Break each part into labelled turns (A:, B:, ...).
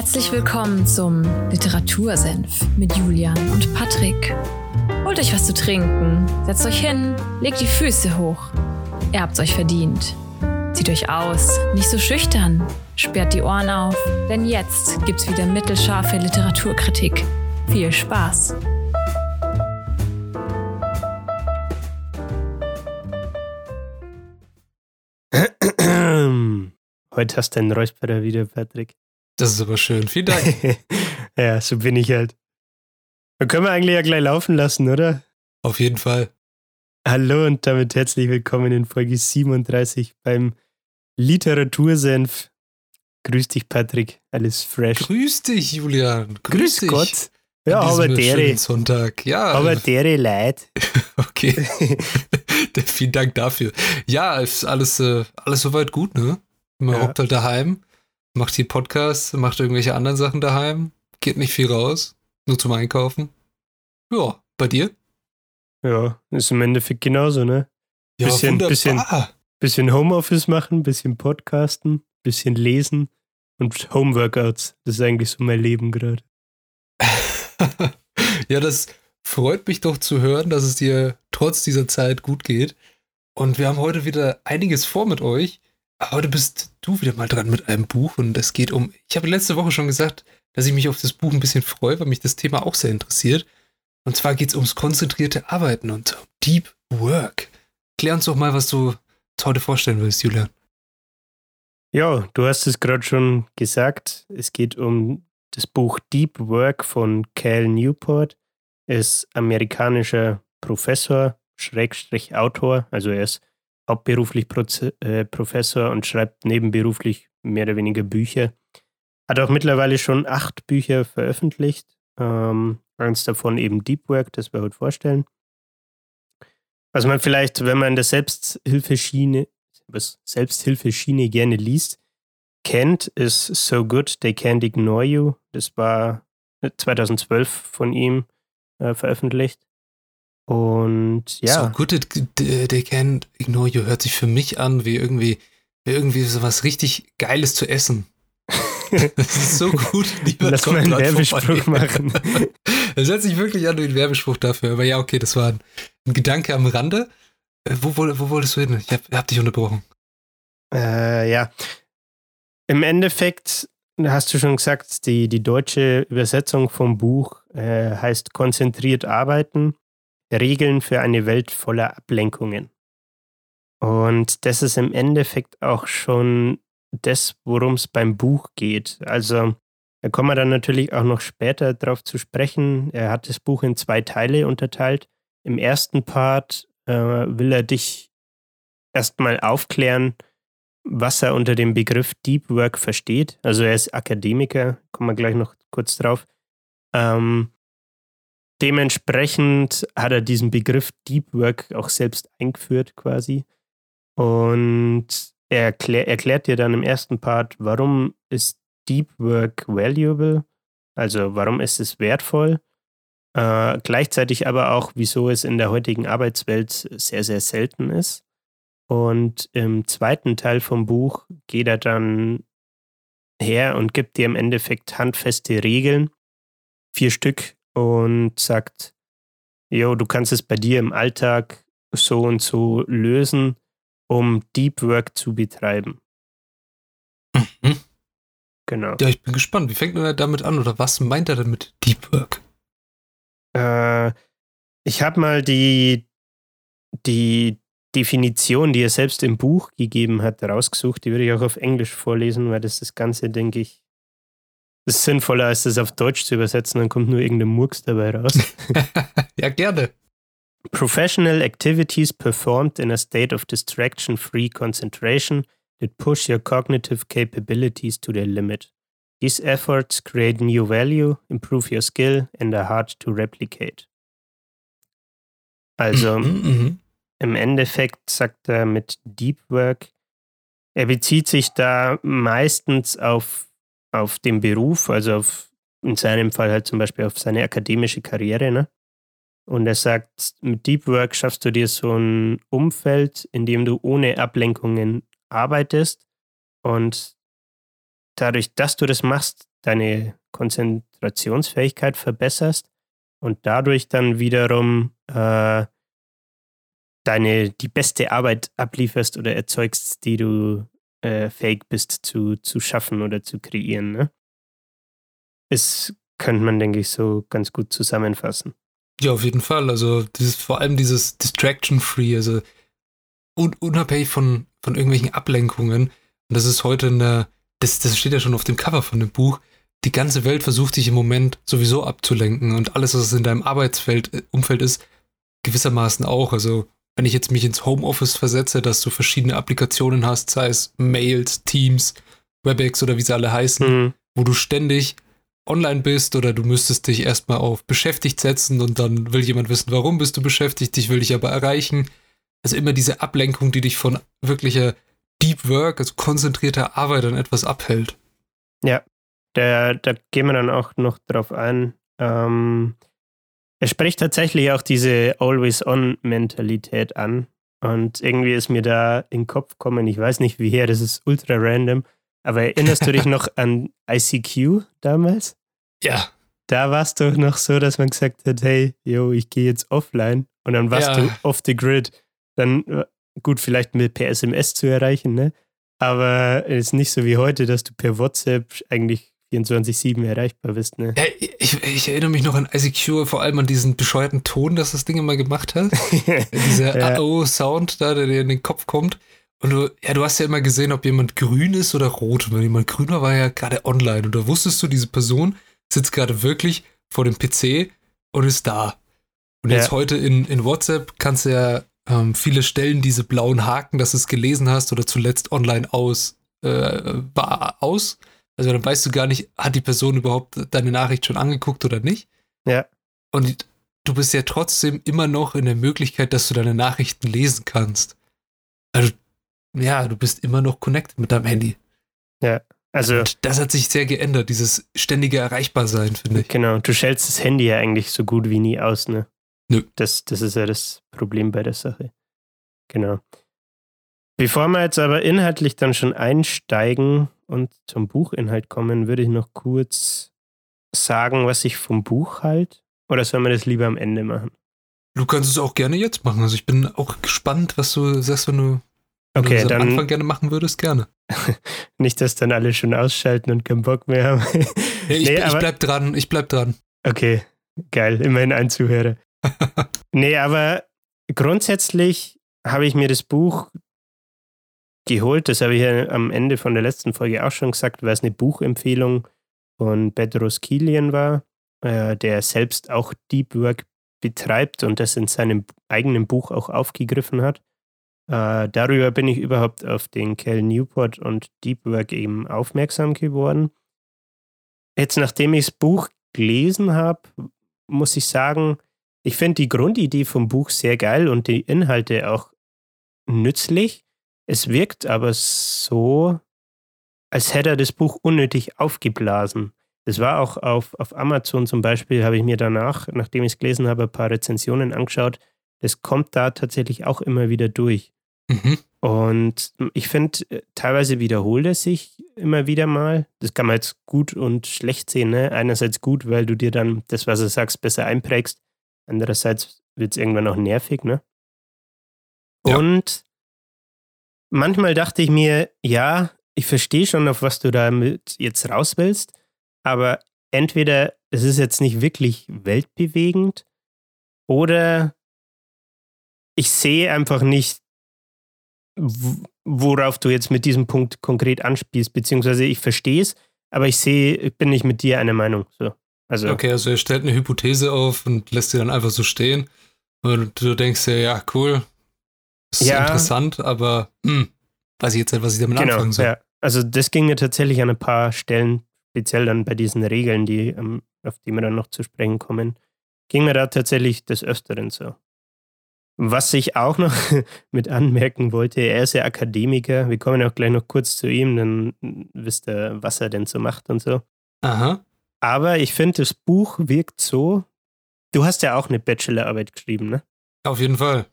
A: Herzlich willkommen zum Literatursenf mit Julian und Patrick. Holt euch was zu trinken, setzt euch hin, legt die Füße hoch. Ihr habt's euch verdient. Zieht euch aus, nicht so schüchtern, sperrt die Ohren auf, denn jetzt gibt's wieder mittelscharfe Literaturkritik. Viel Spaß!
B: Heute hast du einen Räusperer wieder, Patrick.
C: Das ist aber schön. Vielen Dank.
B: ja, so bin ich halt. Dann können wir eigentlich ja gleich laufen lassen, oder?
C: Auf jeden Fall.
B: Hallo und damit herzlich willkommen in Folge 37 beim Literatursenf. Grüß dich, Patrick. Alles fresh.
C: Grüß dich, Julian. Grüß,
B: Grüß
C: dich.
B: Gott. Ja, aber dere.
C: Sonntag. Ja.
B: Aber dere leid.
C: okay. Vielen Dank dafür. Ja, ist alles, äh, alles soweit gut, ne? Man
B: Ja.
C: hockt halt daheim, macht hier Podcasts, macht irgendwelche anderen Sachen daheim, geht nicht viel raus, nur zum Einkaufen. Ja, bei dir?
B: Ja, ist im Endeffekt genauso, ne?
C: Ja,
B: Bisschen-
C: wunderbar.
B: bisschen- Bisschen Homeoffice machen, bisschen Podcasten, bisschen lesen und Homeworkouts. Das ist eigentlich so mein Leben gerade.
C: ja, das freut mich doch zu hören, dass es dir trotz dieser Zeit gut geht. Und wir haben heute wieder einiges vor mit euch. Heute bist du wieder mal dran mit einem Buch und es geht um. Ich habe letzte Woche schon gesagt, dass ich mich auf das Buch ein bisschen freue, weil mich das Thema auch sehr interessiert. Und zwar geht es ums konzentrierte Arbeiten und Deep Work. Klär uns doch mal, was du heute vorstellen willst, Julian.
B: Ja, du hast es gerade schon gesagt. Es geht um das Buch Deep Work von Cal Newport. Er ist amerikanischer Professor, Schrägstrich Autor. Also er ist hauptberuflich Proze äh, Professor und schreibt nebenberuflich mehr oder weniger Bücher. Hat auch mittlerweile schon acht Bücher veröffentlicht. Ähm, eins davon eben Deep Work, das wir heute vorstellen. Was man vielleicht, wenn man in der Selbsthilfeschiene was Selbsthilfeschiene gerne liest, kennt, ist So Good They Can't Ignore You. Das war 2012 von ihm äh, veröffentlicht. Und ja,
C: So good it, they can ignore you hört sich für mich an wie irgendwie, wie irgendwie so was richtig Geiles zu essen. Das ist so gut. Niemand
B: lass mal einen Werbespruch
C: vorbei.
B: machen.
C: Das hört sich wirklich an wie ein Werbespruch dafür. Aber ja, okay, das war ein, ein Gedanke am Rande. Äh, Wo, woll- wo wolltest du hin? Ich hab, hab dich unterbrochen.
B: Äh, ja. Im Endeffekt hast du schon gesagt, die, die deutsche Übersetzung vom Buch äh, heißt Konzentriert arbeiten, Regeln für eine Welt voller Ablenkungen. Und das ist im Endeffekt auch schon das, worum es beim Buch geht. Also, da kommen wir dann natürlich auch noch später drauf zu sprechen. Er hat das Buch in zwei Teile unterteilt. Im ersten Part äh, will er dich erstmal aufklären, was er unter dem Begriff Deep Work versteht. Also er ist Akademiker, kommen wir gleich noch kurz drauf. Ähm, dementsprechend hat er diesen Begriff Deep Work auch selbst eingeführt quasi. Und er erklär, erklärt dir dann im ersten Part, warum ist Deep Work valuable, also warum ist es wertvoll. Äh, gleichzeitig aber auch, wieso es in der heutigen Arbeitswelt sehr, sehr selten ist. Und im zweiten Teil vom Buch geht er dann her und gibt dir im Endeffekt handfeste Regeln, vier Stück, und sagt, jo, du kannst es bei dir im Alltag so und so lösen, um Deep Work zu betreiben.
C: Mhm.
B: Genau.
C: Ja, ich bin gespannt. Wie fängt er damit an oder was meint er denn mit Deep Work?
B: Äh, ich habe mal die, die Definition, die er selbst im Buch gegeben hat, rausgesucht. Die würde ich auch auf Englisch vorlesen, weil das das Ganze, denke ich, ist sinnvoller, als das auf Deutsch zu übersetzen. Dann kommt nur irgendein Murks dabei raus.
C: ja, gerne.
B: Professional activities performed in a state of distraction-free concentration that push your cognitive capabilities to their limit. These efforts create new value, improve your skill, and are hard to replicate. Also
C: mhm.
B: im Endeffekt sagt er mit Deep Work, er bezieht sich da meistens auf, auf den Beruf, also auf, in seinem Fall halt zum Beispiel auf seine akademische Karriere. Ne? Und er sagt, mit Deep Work schaffst du dir so ein Umfeld, in dem du ohne Ablenkungen arbeitest und dadurch, dass du das machst, deine Konzentrationsfähigkeit verbesserst und dadurch dann wiederum äh, deine die beste Arbeit ablieferst oder erzeugst, die du äh, fähig bist zu, zu schaffen oder zu kreieren. Ne? Das könnte man, denke ich, so ganz gut zusammenfassen.
C: Ja, auf jeden Fall. Also dieses, vor allem dieses Distraction-Free, also un unabhängig von, von irgendwelchen Ablenkungen. Und das ist heute eine, das, das steht ja schon auf dem Cover von dem Buch. Die ganze Welt versucht dich im Moment sowieso abzulenken und alles, was in deinem Arbeitsfeld, äh, Umfeld ist, gewissermaßen auch. Also wenn ich jetzt mich ins Homeoffice versetze, dass du verschiedene Applikationen hast, sei es Mails, Teams, WebEx oder wie sie alle heißen, mhm. wo du ständig online bist oder du müsstest dich erstmal auf beschäftigt setzen und dann will jemand wissen, warum bist du beschäftigt, dich will dich aber erreichen. Also immer diese Ablenkung, die dich von wirklicher Deep Work, also konzentrierter Arbeit an etwas abhält.
B: Ja, da, da gehen wir dann auch noch drauf ein. Ähm, er spricht tatsächlich auch diese Always-On-Mentalität an. Und irgendwie ist mir da in den Kopf gekommen, ich weiß nicht wie her, das ist ultra random, aber erinnerst du dich noch an ICQ damals?
C: Ja.
B: Da war es doch noch so, dass man gesagt hat, hey, yo, ich gehe jetzt offline und dann warst ja. du off the grid. Dann, äh, gut, vielleicht mit per SMS zu erreichen, ne? Aber es ist nicht so wie heute, dass du per WhatsApp eigentlich 24-7 erreichbar bist, ne?
C: Ja, ich, ich, erinnere mich noch an ICQ, vor allem an diesen bescheuerten Ton, dass das Ding immer gemacht hat. Dieser ja. AO-Sound da, der dir in den Kopf kommt. Und du, ja, du hast ja immer gesehen, ob jemand grün ist oder rot. Und wenn jemand grün war, war ja gerade online. Und da wusstest du, diese Person sitzt gerade wirklich vor dem PC und ist da. Und jetzt ja. heute in, in WhatsApp kannst du ja ähm, viele Stellen diese blauen Haken, dass du es gelesen hast oder zuletzt online aus, äh, war aus. Also dann weißt du gar nicht, hat die Person überhaupt deine Nachricht schon angeguckt oder nicht.
B: Ja.
C: Und du bist ja trotzdem immer noch in der Möglichkeit, dass du deine Nachrichten lesen kannst. Also, ja, du bist immer noch connected mit deinem Handy.
B: Ja. Also,
C: und das hat sich sehr geändert, dieses ständige Erreichbarsein, finde ich.
B: Genau, du schältst das Handy ja eigentlich so gut wie nie aus, ne?
C: Nö.
B: Das, das ist ja das Problem bei der Sache. Genau. Bevor wir jetzt aber inhaltlich dann schon einsteigen und zum Buchinhalt kommen, würde ich noch kurz sagen, was ich vom Buch halte. Oder sollen wir das lieber am Ende machen?
C: Du kannst es auch gerne jetzt machen. Also ich bin auch gespannt, was du sagst, wenn du, wenn
B: okay,
C: du
B: das
C: am Anfang gerne machen würdest, gerne.
B: Nicht, dass dann alle schon ausschalten und keinen Bock mehr haben.
C: ja, ich, nee, ich bleib dran, ich bleib dran.
B: Okay, geil, immerhin ein Zuhörer. nee, aber grundsätzlich habe ich mir das Buch geholt. Das habe ich ja am Ende von der letzten Folge auch schon gesagt, weil es eine Buchempfehlung von Bedros Kilian war, äh, der selbst auch Deep Work betreibt und das in seinem eigenen Buch auch aufgegriffen hat. Äh, darüber bin ich überhaupt auf den Cal Newport und Deep Work eben aufmerksam geworden. Jetzt, nachdem ich das Buch gelesen habe, muss ich sagen, ich finde die Grundidee vom Buch sehr geil und die Inhalte auch nützlich. Es wirkt aber so, als hätte er das Buch unnötig aufgeblasen. Das war auch auf, auf Amazon zum Beispiel, habe ich mir danach, nachdem ich es gelesen habe, ein paar Rezensionen angeschaut. Das kommt da tatsächlich auch immer wieder durch. Mhm. Und ich finde, äh, teilweise wiederholt er sich immer wieder mal. Das kann man jetzt gut und schlecht sehen. Ne? Einerseits gut, weil du dir dann das, was du sagst, besser einprägst. Andererseits wird es irgendwann auch nervig. Ne? Ja. Und manchmal dachte ich mir, ja, ich verstehe schon, auf was du damit jetzt raus willst, aber entweder es ist jetzt nicht wirklich weltbewegend oder ich sehe einfach nicht, worauf du jetzt mit diesem Punkt konkret anspielst, beziehungsweise ich verstehe es, aber ich sehe, ich bin nicht mit dir einer Meinung. So.
C: Also, okay, also er stellt eine Hypothese auf und lässt sie dann einfach so stehen. Und du denkst dir, ja, cool, ist ja, interessant, aber hm, weiß ich jetzt nicht, was ich damit genau, anfangen soll. Ja.
B: Also das ging mir tatsächlich an ein paar Stellen, speziell dann bei diesen Regeln, die, ähm, auf die wir dann noch zu sprechen kommen, ging mir da tatsächlich des Öfteren so. Was ich auch noch mit anmerken wollte, er ist ja Akademiker. Wir kommen auch gleich noch kurz zu ihm, dann wisst ihr, was er denn so macht und so.
C: Aha.
B: Aber ich finde, das Buch wirkt so. Du hast ja auch eine Bachelorarbeit geschrieben, ne?
C: Auf jeden Fall.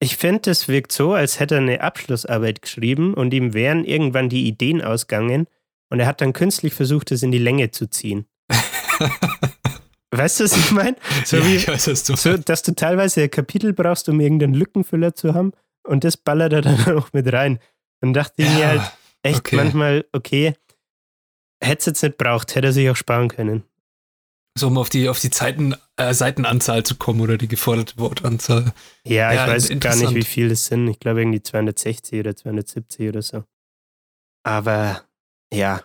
B: Ich finde, es wirkt so, als hätte er eine Abschlussarbeit geschrieben und ihm wären irgendwann die Ideen ausgegangen Und er hat dann künstlich versucht, es in die Länge zu ziehen. weißt du, was ich meine? So
C: ja,
B: wie,
C: ich weiß, was du
B: so, dass du teilweise ein Kapitel brauchst, um irgendeinen Lückenfüller zu haben. Und das ballert er dann auch mit rein. Und dachte ich mir
C: Ja,
B: halt echt
C: okay.
B: manchmal, okay, hätte es jetzt nicht braucht, hätte er sich auch sparen können.
C: So, um auf die, auf die Zeiten, äh, Seitenanzahl zu kommen oder die geforderte Wortanzahl.
B: Ja,
C: Ja,
B: ich weiß gar nicht, wie viel das sind. Ich glaube irgendwie 260 oder 270 oder so. Aber ja.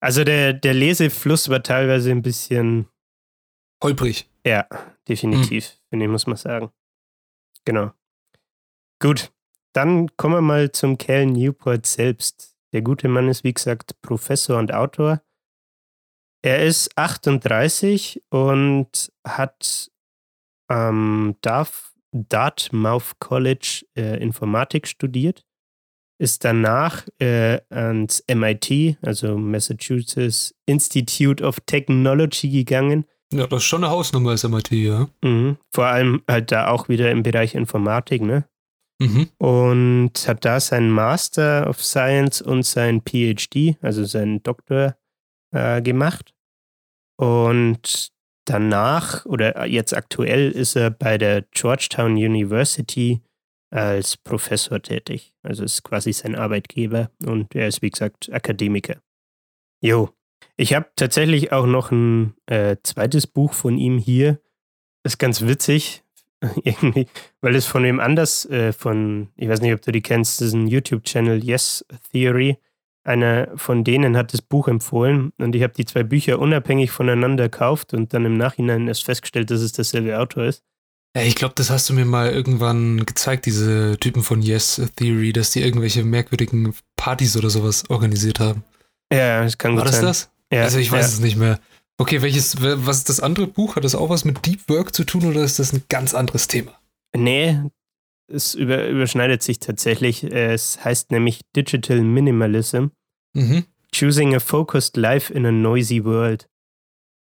B: Also der, der Lesefluss war teilweise ein bisschen,
C: Holprig.
B: ja, definitiv, finde ich, muss man sagen. Genau. Gut, dann kommen wir mal zum Cal Newport selbst. Der gute Mann ist, wie gesagt, Professor und Autor. Er ist 38 und hat am Darf- Dartmouth College äh, Informatik studiert, ist danach äh, ans MIT, also Massachusetts Institute of Technology gegangen.
C: Ja, das ist schon eine Hausnummer als MIT, ja.
B: Mhm. Vor allem halt da auch wieder im Bereich Informatik, ne?
C: Mhm.
B: und hat da seinen Master of Science und sein PhD, also seinen Doktor, äh, gemacht. Und danach oder jetzt aktuell ist er bei der Georgetown University als Professor tätig. Also ist quasi sein Arbeitgeber und er ist, wie gesagt, Akademiker. Jo. Ich habe tatsächlich auch noch ein äh, zweites Buch von ihm hier. Ist ganz witzig. Irgendwie, weil es von wem anders, äh, von, ich weiß nicht, ob du die kennst, das ist ein YouTube-Channel, Yes Theory. Einer von denen hat das Buch empfohlen und ich habe die zwei Bücher unabhängig voneinander gekauft und dann im Nachhinein erst festgestellt, dass es derselbe Autor ist.
C: Ich glaube, das hast du mir mal irgendwann gezeigt, diese Typen von Yes Theory, dass die irgendwelche merkwürdigen Partys oder sowas organisiert haben.
B: Ja, das kann
C: War
B: gut
C: das
B: sein.
C: das?
B: Ja,
C: also ich weiß
B: ja.
C: es nicht mehr. Okay, welches, was ist das andere Buch? Hat das auch was mit Deep Work zu tun oder ist das ein ganz anderes Thema?
B: Nee, es über, überschneidet sich tatsächlich. Es heißt nämlich Digital Minimalism.
C: Mhm.
B: Choosing a Focused Life in a Noisy World.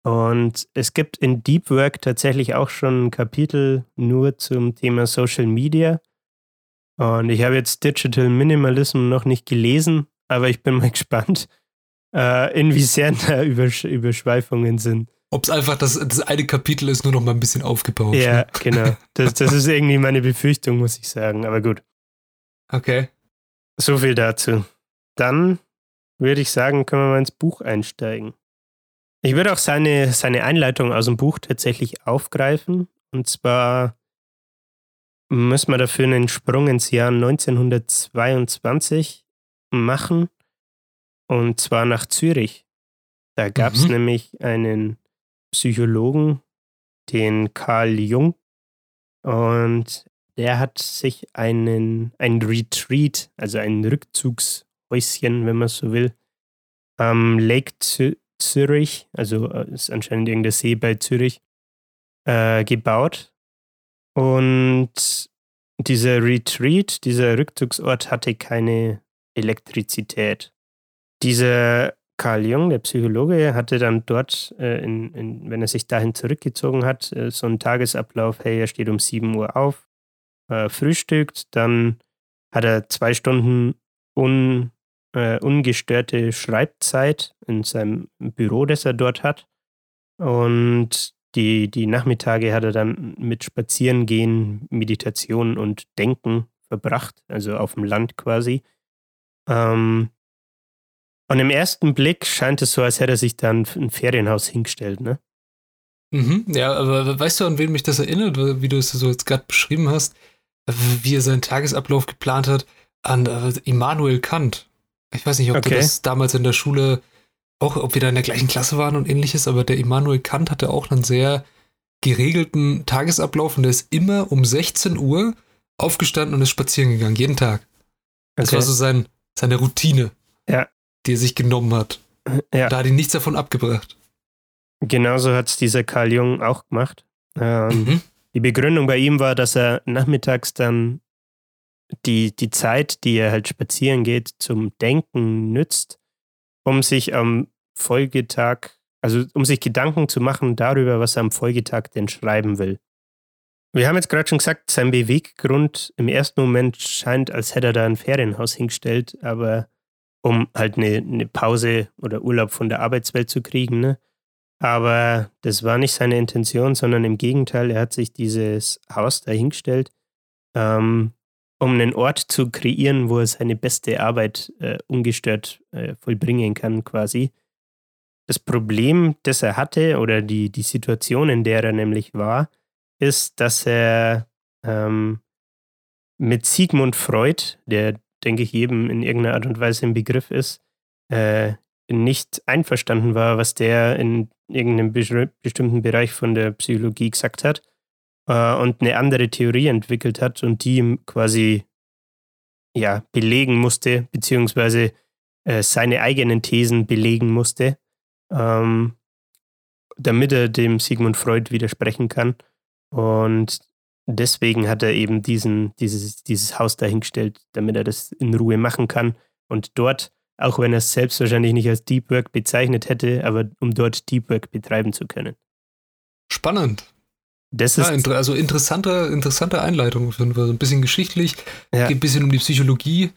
B: Und es gibt in Deep Work tatsächlich auch schon ein Kapitel nur zum Thema Social Media. Und ich habe jetzt Digital Minimalism noch nicht gelesen, aber ich bin mal gespannt, äh, inwiefern da Übersch Überschweifungen sind.
C: Ob es einfach das, das eine Kapitel ist, nur noch mal ein bisschen aufgebaut.
B: Ja,
C: ne?
B: genau. Das, das ist irgendwie meine Befürchtung, muss ich sagen. Aber gut,
C: Okay.
B: so viel dazu. Dann würde ich sagen, können wir mal ins Buch einsteigen. Ich würde auch seine, seine Einleitung aus dem Buch tatsächlich aufgreifen. Und zwar müssen wir dafür einen Sprung ins Jahr 1922 machen. Und zwar nach Zürich. Da gab es
C: Mhm.
B: nämlich einen Psychologen, den Karl Jung. Und der hat sich einen, ein Retreat, also ein Rückzugshäuschen, wenn man so will, am Lake Zü Zürich, also äh, ist anscheinend irgendein See bei Zürich, äh, gebaut. Und dieser Retreat, dieser Rückzugsort hatte keine Elektrizität. Dieser Carl Jung, der Psychologe, hatte dann dort, äh, in, in, wenn er sich dahin zurückgezogen hat, äh, so einen Tagesablauf, hey, er steht um 7 Uhr auf, äh, frühstückt, dann hat er zwei Stunden un, äh, ungestörte Schreibzeit in seinem Büro, das er dort hat. Und die, die Nachmittage hat er dann mit Spazierengehen, Meditation und Denken verbracht, also auf dem Land quasi. Ähm, und im ersten Blick scheint es so, als hätte er sich dann ein Ferienhaus hingestellt, ne?
C: Mhm. Ja, aber weißt du, an wen mich das erinnert, wie du es so jetzt gerade beschrieben hast, wie er seinen Tagesablauf geplant hat? An äh, Immanuel Kant. Ich weiß nicht, ob
B: Okay.
C: du das damals in der Schule, auch ob wir da in der gleichen Klasse waren und ähnliches, aber der Immanuel Kant hatte auch einen sehr geregelten Tagesablauf und der ist immer um 16 Uhr aufgestanden und ist spazieren gegangen, jeden Tag. Das
B: Okay.
C: war so sein, seine Routine,
B: Ja.
C: Die er sich genommen hat.
B: Ja.
C: Da hat ihn nichts davon abgebracht.
B: Genauso hat es dieser Karl Jung auch gemacht. Ähm,
C: Mhm.
B: Die Begründung bei ihm war, dass er nachmittags dann die, die Zeit, die er halt spazieren geht, zum Denken nützt, um sich am Folgetag, also um sich Gedanken zu machen darüber, was er am Folgetag denn schreiben will. Wir haben jetzt gerade schon gesagt, sein Beweggrund im ersten Moment scheint, als hätte er da ein Ferienhaus hingestellt, aber um halt eine, eine Pause oder Urlaub von der Arbeitswelt zu kriegen. Ne? Aber das war nicht seine Intention, sondern im Gegenteil, er hat sich dieses Haus dahingestellt, ähm, um einen Ort zu kreieren, wo er seine beste Arbeit äh, ungestört äh, vollbringen kann, quasi. Das Problem, das er hatte, oder die, die Situation, in der er nämlich war, ist, dass er ähm, mit Sigmund Freud, der, denke ich, jedem in irgendeiner Art und Weise im Begriff ist, äh, nicht einverstanden war, was der in irgendeinem bestimmten Bereich von der Psychologie gesagt hat äh, und eine andere Theorie entwickelt hat und die ihm quasi ja, belegen musste, beziehungsweise äh, seine eigenen Thesen belegen musste, ähm, damit er dem Sigmund Freud widersprechen kann. Und deswegen hat er eben diesen, dieses, dieses Haus dahingestellt, damit er das in Ruhe machen kann. Und dort, auch wenn er es selbst wahrscheinlich nicht als Deep Work bezeichnet hätte, aber um dort Deep Work betreiben zu können.
C: Spannend.
B: Das ist
C: ja, also interessante, interessante Einleitung. So ein bisschen geschichtlich, ja. geht ein bisschen um die Psychologie.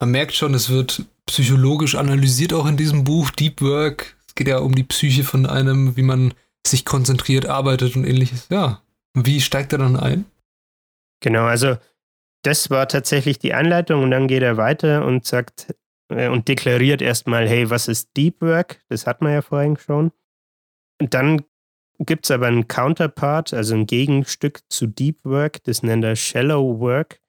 C: Man merkt schon, es wird psychologisch analysiert auch in diesem Buch, Deep Work. Es geht ja um die Psyche von einem, wie man sich konzentriert, arbeitet und ähnliches. Ja. Wie steigt er dann ein?
B: Genau, also das war tatsächlich die Einleitung und dann geht er weiter und sagt äh, und deklariert erstmal, hey, was ist Deep Work? Das hat man ja vorhin schon. Und dann gibt es aber einen Counterpart, also ein Gegenstück zu Deep Work, das nennt er Shallow Work.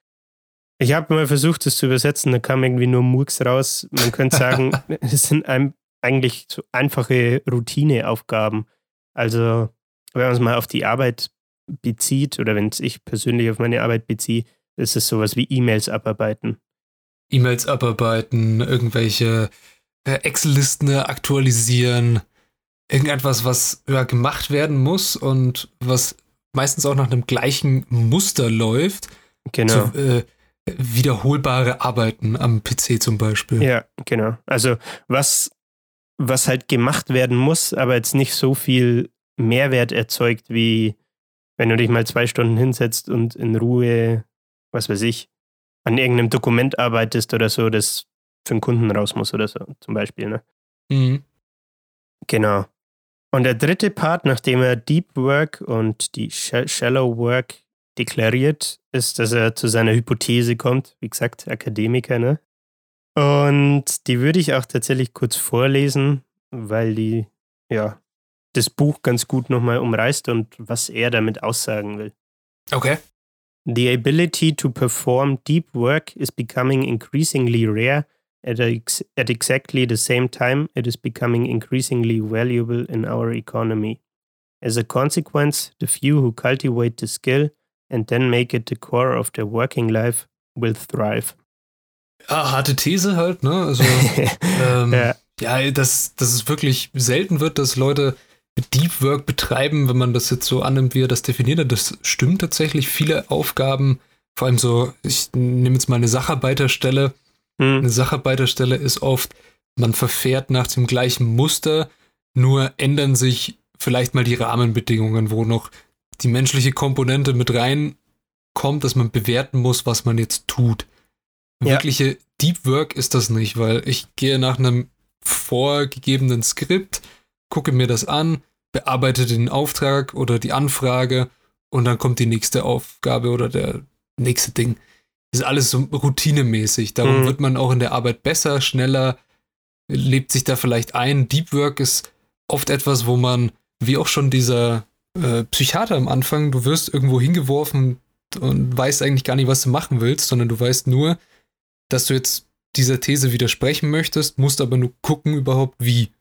B: Ich habe mal versucht, das zu übersetzen, da kam irgendwie nur Murks raus. Man könnte sagen, es sind eigentlich so einfache Routineaufgaben. Also, wenn man es mal auf die Arbeit bezieht oder wenn es ich persönlich auf meine Arbeit beziehe, ist es sowas wie E-Mails abarbeiten.
C: E-Mails abarbeiten, irgendwelche äh, Excel-Listen aktualisieren, irgendetwas, was ja, gemacht werden muss und was meistens auch nach einem gleichen Muster läuft.
B: Genau.
C: So, äh, wiederholbare Arbeiten am PC zum Beispiel.
B: Ja, genau. Also was, was halt gemacht werden muss, aber jetzt nicht so viel Mehrwert erzeugt, wie wenn du dich mal zwei Stunden hinsetzt und in Ruhe, was weiß ich, an irgendeinem Dokument arbeitest oder so, das für einen Kunden raus muss oder so, zum Beispiel. Ne? Mhm. Genau. Und der dritte Part, nachdem er Deep Work und die Shallow Work deklariert, ist, dass er zu seiner Hypothese kommt. Wie gesagt, Akademiker, ne? Und die würde ich auch tatsächlich kurz vorlesen, weil die, ja, das Buch ganz gut nochmal umreißt und was er damit aussagen will.
C: Okay.
B: The ability to perform deep work is becoming increasingly rare At, ex at exactly the same time, it is becoming increasingly valuable in our economy. As a consequence, the few who cultivate the skill and then make it the core of their working life will thrive.
C: Ja, harte These halt, ne? Also, ähm, ja, ja dass, dass es wirklich selten wird, dass Leute Deep Work betreiben, wenn man das jetzt so annimmt, wie er das definiert Das stimmt tatsächlich. Viele Aufgaben, vor allem so, ich nehme jetzt mal eine Sacharbeiterstelle, Mhm. Eine Sacharbeiterstelle ist oft, man verfährt nach dem gleichen Muster, nur ändern sich vielleicht mal die Rahmenbedingungen, wo noch die menschliche Komponente mit reinkommt, dass man bewerten muss, was man jetzt tut. Ja. Wirkliche Deep Work ist das nicht, weil ich gehe nach einem vorgegebenen Skript, gucke mir das an, bearbeite den Auftrag oder die Anfrage und dann kommt die nächste Aufgabe oder der nächste Ding ist alles so routinemäßig. Darum mhm. wird man auch in der Arbeit besser, schneller, lebt sich da vielleicht ein. Deep Work ist oft etwas, wo man, wie auch schon dieser äh, Psychiater am Anfang, du wirst irgendwo hingeworfen und weißt eigentlich gar nicht, was du machen willst, sondern du weißt nur, dass du jetzt dieser These widersprechen möchtest, musst aber nur gucken überhaupt wie.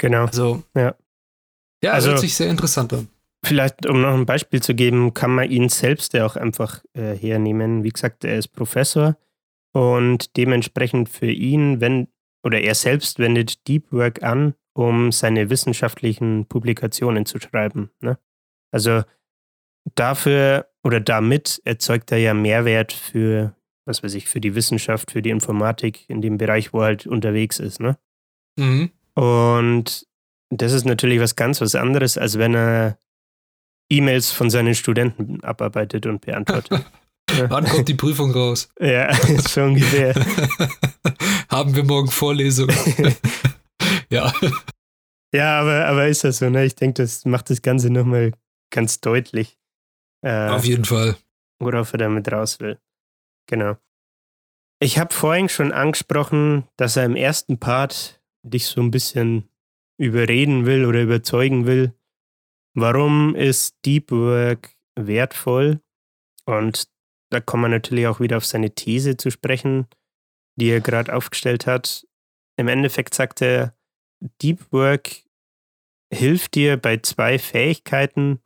B: Genau.
C: Also, ja. Ja, also, hört sich sehr interessant an.
B: Vielleicht, um noch ein Beispiel zu geben, kann man ihn selbst ja auch einfach äh, hernehmen. Wie gesagt, er ist Professor und dementsprechend für ihn, wenn, oder er selbst wendet Deep Work an, um seine wissenschaftlichen Publikationen zu schreiben. Ne? Also dafür oder damit erzeugt er ja Mehrwert für, was weiß ich, für die Wissenschaft, für die Informatik, in dem Bereich, wo er halt unterwegs ist. Ne? Mhm. Und das ist natürlich was ganz was anderes, als wenn er E-Mails von seinen Studenten abarbeitet und beantwortet.
C: Wann kommt die Prüfung raus?
B: Ja, so ungefähr.
C: haben wir morgen Vorlesung. ja.
B: Ja, aber, aber ist das so, ne? Ich denke, das macht das Ganze nochmal ganz deutlich.
C: Äh, Auf jeden Fall.
B: Worauf er damit raus will. Genau. Ich habe vorhin schon angesprochen, dass er im ersten Part dich so ein bisschen überreden will oder überzeugen will. Warum ist Deep Work wertvoll? Und da kommen wir natürlich auch wieder auf seine These zu sprechen, die er gerade aufgestellt hat. Im Endeffekt sagt er, Deep Work hilft dir bei zwei Fähigkeiten,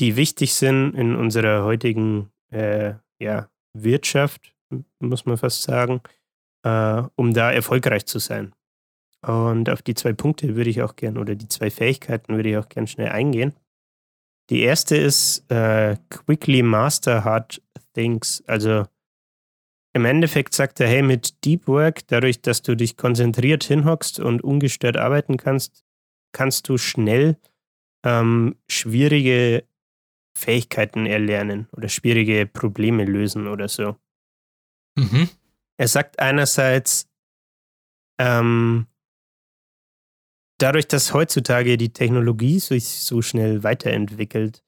B: die wichtig sind in unserer heutigen äh, ja, Wirtschaft, muss man fast sagen, äh, um da erfolgreich zu sein. Und auf die zwei Punkte würde ich auch gern, oder die zwei Fähigkeiten würde ich auch gern schnell eingehen. Die erste ist äh, quickly master hard things. Also im Endeffekt sagt er, hey, mit Deep Work, dadurch, dass du dich konzentriert hinhockst und ungestört arbeiten kannst, kannst du schnell ähm, schwierige Fähigkeiten erlernen oder schwierige Probleme lösen oder so. Mhm. Er sagt einerseits, ähm, dadurch, dass heutzutage die Technologie sich so schnell weiterentwickelt,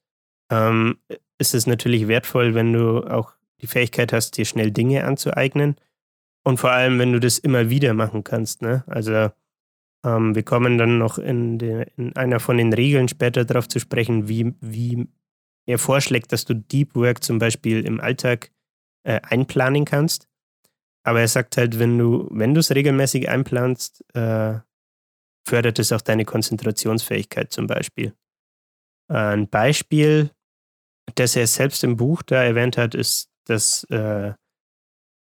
B: ähm, ist es natürlich wertvoll, wenn du auch die Fähigkeit hast, dir schnell Dinge anzueignen. Und vor allem, wenn du das immer wieder machen kannst. Ne? Also ähm, wir kommen dann noch in, de, in, einer von den Regeln später darauf zu sprechen, wie, wie er vorschlägt, dass du Deep Work zum Beispiel im Alltag äh, einplanen kannst. Aber er sagt halt, wenn du, wenn du es regelmäßig einplanst, äh, fördert es auch deine Konzentrationsfähigkeit zum Beispiel. Ein Beispiel, das er selbst im Buch da erwähnt hat, ist dass, äh,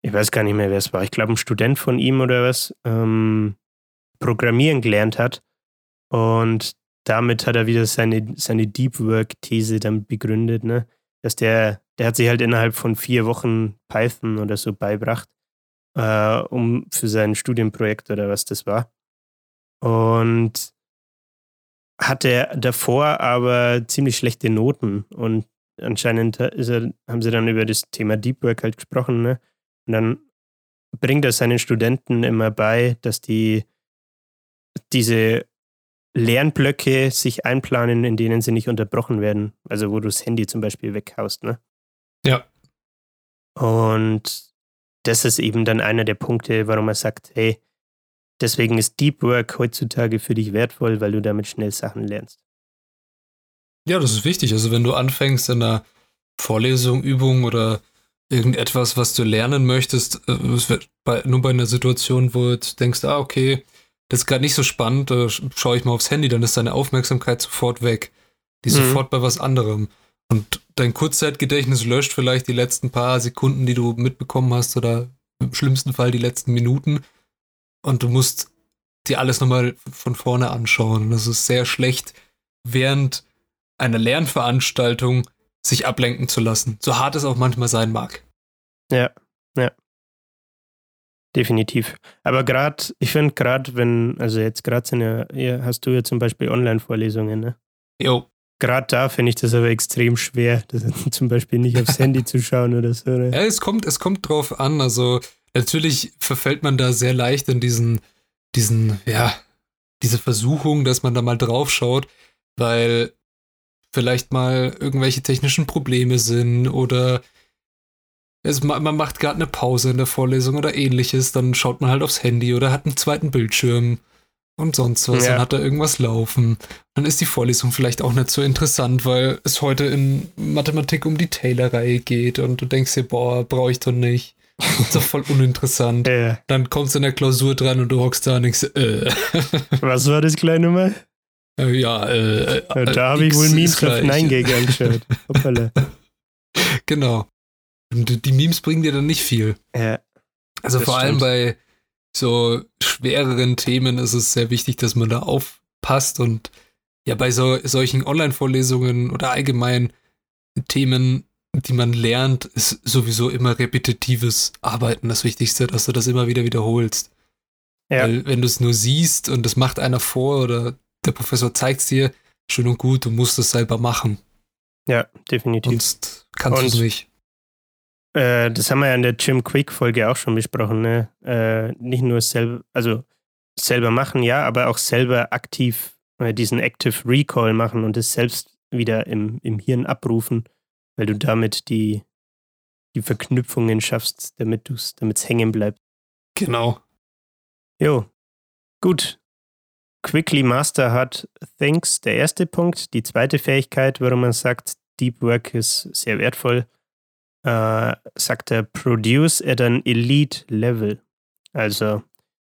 B: ich weiß gar nicht mehr, wer es war, ich glaube ein Student von ihm oder was, ähm, Programmieren gelernt hat. Und damit hat er wieder seine, seine Deep Work-These dann begründet, ne? Dass der, der hat sich halt innerhalb von vier Wochen Python oder so beibracht, äh, um für sein Studienprojekt oder was das war. Und hatte davor aber ziemlich schlechte Noten und anscheinend er, haben sie dann über das Thema Deep Work halt gesprochen, ne? Und dann bringt er seinen Studenten immer bei, dass die diese Lernblöcke sich einplanen, in denen sie nicht unterbrochen werden. Also wo du das Handy zum Beispiel weghaust, ne?
C: Ja.
B: Und das ist eben dann einer der Punkte, warum er sagt, hey, deswegen ist Deep Work heutzutage für dich wertvoll, weil du damit schnell Sachen lernst.
C: Ja, das ist wichtig. Also wenn du anfängst in einer Vorlesung, Übung oder irgendetwas, was du lernen möchtest, äh, bei, nur bei einer Situation, wo du denkst, ah, okay, das ist gerade nicht so spannend, äh, schaue ich mal aufs Handy, dann ist deine Aufmerksamkeit sofort weg. Die ist mhm. sofort bei was anderem. Und dein Kurzzeitgedächtnis löscht vielleicht die letzten paar Sekunden, die du mitbekommen hast, oder im schlimmsten Fall die letzten Minuten. Und du musst dir alles nochmal von vorne anschauen. Und das ist sehr schlecht, während einer Lernveranstaltung sich ablenken zu lassen, so hart es auch manchmal sein mag.
B: Ja, ja. Definitiv. Aber gerade, ich finde gerade, wenn, also jetzt gerade sind ja, hast du ja zum Beispiel Online-Vorlesungen, ne?
C: Jo.
B: Gerade da finde ich das aber extrem schwer, das zum Beispiel nicht aufs Handy zu schauen oder so. Oder?
C: Ja, es kommt, es kommt drauf an. Also natürlich verfällt man da sehr leicht in diesen, diesen, ja, diese Versuchung, dass man da mal drauf schaut, weil vielleicht mal irgendwelche technischen Probleme sind oder es, man macht gerade eine Pause in der Vorlesung oder ähnliches, dann schaut man halt aufs Handy oder hat einen zweiten Bildschirm und sonst was, ja. dann hat da irgendwas laufen. Dann ist die Vorlesung vielleicht auch nicht so interessant, weil es heute in Mathematik um die Taylor-Reihe geht und du denkst dir, boah, brauche ich doch nicht. Das ist doch voll uninteressant. Ja. Dann kommst du in der Klausur dran und du hockst da und denkst, äh.
B: Was war das kleine Mal?
C: Äh, ja, äh,
B: ja, da habe ich wohl Memes auf 9gag angeschaut. Hoppala.
C: Genau. Und die Memes bringen dir dann nicht viel.
B: Ja.
C: Also vor stimmt. allem bei so schwereren Themen ist es sehr wichtig, dass man da aufpasst und ja, bei so, solchen Online-Vorlesungen oder allgemein Themen, die man lernt, ist sowieso immer repetitives Arbeiten das Wichtigste, dass du das immer wieder wiederholst. Ja. Weil wenn du es nur siehst und das macht einer vor oder der Professor zeigt es dir, schön und gut, du musst es selber machen.
B: Ja, definitiv.
C: Sonst kannst du es nicht.
B: äh, das haben wir ja in der Jim Quick-Folge auch schon besprochen, ne? Äh, nicht nur selber, also selber machen, ja, aber auch selber aktiv äh, diesen Active Recall machen und es selbst wieder im, im Hirn abrufen, weil du damit die, die Verknüpfungen schaffst, damit es damit hängen bleibt.
C: Genau.
B: Jo. Gut. Quickly Master Hard Things, der erste Punkt. Die zweite Fähigkeit, warum man sagt, Deep Work ist sehr wertvoll, äh, sagt er, Produce at an Elite Level. Also,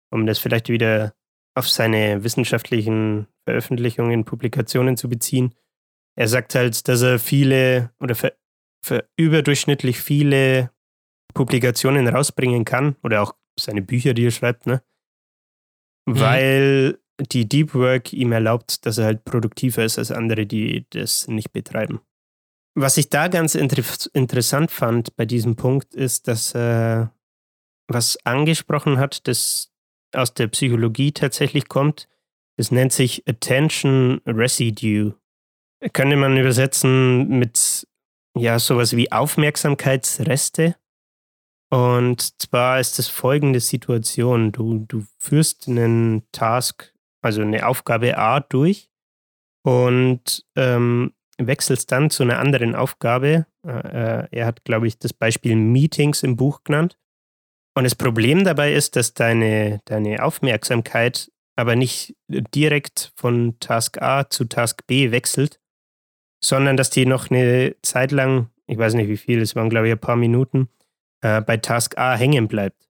B: um das vielleicht wieder auf seine wissenschaftlichen Veröffentlichungen, Publikationen zu beziehen. Er sagt halt, dass er viele oder für, für überdurchschnittlich viele Publikationen rausbringen kann oder auch seine Bücher, die er schreibt, ne? Mhm. Weil die Deep Work ihm erlaubt, dass er halt produktiver ist als andere, die das nicht betreiben. Was ich da ganz inter interessant fand bei diesem Punkt ist, dass er was angesprochen hat, das aus der Psychologie tatsächlich kommt. Es nennt sich Attention Residue. Könnte man übersetzen mit ja sowas wie Aufmerksamkeitsreste. Und zwar ist es folgende Situation. Du, du führst einen Task, also eine Aufgabe A durch und ähm, wechselst dann zu einer anderen Aufgabe. Äh, äh, er hat, glaube ich, das Beispiel Meetings im Buch genannt. Und das Problem dabei ist, dass deine, deine Aufmerksamkeit aber nicht direkt von Task A zu Task B wechselt, sondern dass die noch eine Zeit lang, ich weiß nicht wie viel, es waren glaube ich ein paar Minuten, äh, bei Task A hängen bleibt.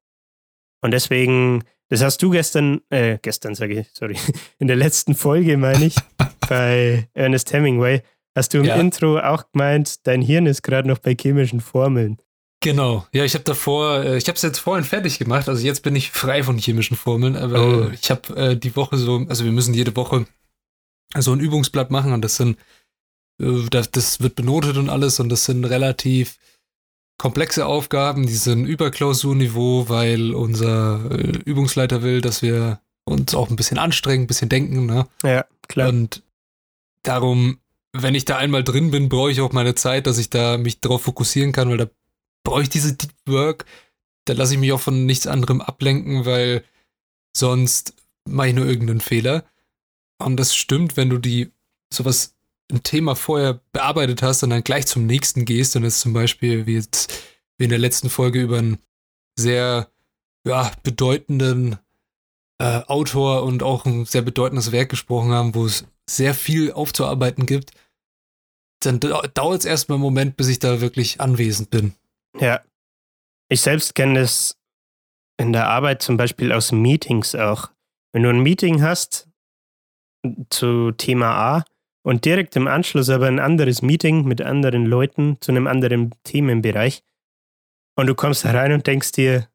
B: Und deswegen, das hast du gestern, äh, gestern sage ich, sorry, in der letzten Folge meine ich, bei Ernest Hemingway, hast du im ja. Intro auch gemeint, dein Hirn ist gerade noch bei chemischen Formeln.
C: Genau, ja, ich habe davor, äh, ich habe es jetzt vorhin fertig gemacht, also jetzt bin ich frei von chemischen Formeln, aber oh. ich habe äh, die Woche so, also wir müssen jede Woche so ein Übungsblatt machen und das sind, das, das wird benotet und alles und das sind relativ komplexe Aufgaben, die sind über Klausurniveau, weil unser äh, Übungsleiter will, dass wir uns auch ein bisschen anstrengen, ein bisschen denken, ne?
B: Ja, klar.
C: Und darum, wenn ich da einmal drin bin, brauche ich auch meine Zeit, dass ich da mich drauf fokussieren kann, weil da brauche ich diese Deep Work, da lasse ich mich auch von nichts anderem ablenken, weil sonst mache ich nur irgendeinen Fehler. Und das stimmt, wenn du die sowas ein Thema vorher bearbeitet hast und dann gleich zum nächsten gehst und jetzt zum Beispiel, wie jetzt wie in der letzten Folge über einen sehr ja, bedeutenden äh, Autor und auch ein sehr bedeutendes Werk gesprochen haben, wo es sehr viel aufzuarbeiten gibt, dann dauert es erstmal einen Moment, bis ich da wirklich anwesend bin.
B: Ja. Ich selbst kenne das in der Arbeit zum Beispiel aus Meetings auch. Wenn du ein Meeting hast zu Thema A und direkt im Anschluss aber ein anderes Meeting mit anderen Leuten zu einem anderen Themenbereich und du kommst da rein und denkst dir,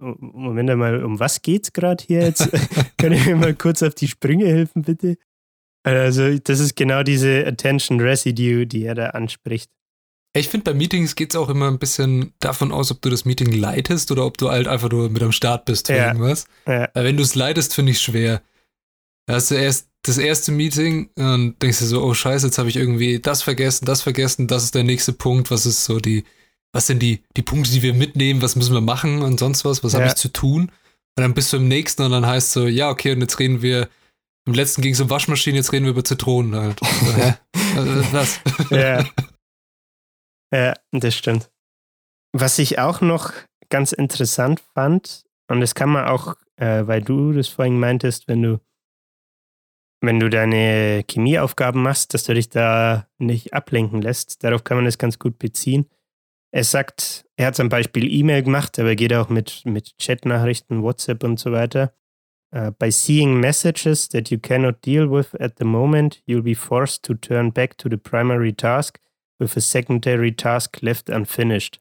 B: Moment einmal, um was geht's gerade hier jetzt? Kann ich mir mal kurz auf die Sprünge helfen, bitte? Also, das ist genau diese Attention Residue, die er da anspricht.
C: Ich finde, bei Meetings geht es auch immer ein bisschen davon aus, ob du das Meeting leitest oder ob du halt einfach nur mit am Start bist für ja. irgendwas. Ja. Weil wenn du es leitest, finde ich schwer. Da hast du erst das erste Meeting und denkst dir so, oh scheiße, jetzt habe ich irgendwie das vergessen, das vergessen, das ist der nächste Punkt, was ist so die, was sind die, die Punkte, die wir mitnehmen, was müssen wir machen und sonst was, was ja. habe ich zu tun? Und dann bist du im nächsten und dann heißt so, ja, okay, und jetzt reden wir, im letzten ging es um Waschmaschinen, jetzt reden wir über Zitronen halt. So, hä?
B: Was? Ja. Ja, das stimmt. Was ich auch noch ganz interessant fand, und das kann man auch, äh, weil du das vorhin meintest, wenn du, wenn du deine Chemieaufgaben machst, dass du dich da nicht ablenken lässt, darauf kann man das ganz gut beziehen. Er sagt, er hat zum Beispiel E-Mail gemacht, aber geht auch mit, mit Chatnachrichten, WhatsApp und so weiter. Uh, by seeing messages that you cannot deal with at the moment, you'll be forced to turn back to the primary task with a secondary task left unfinished.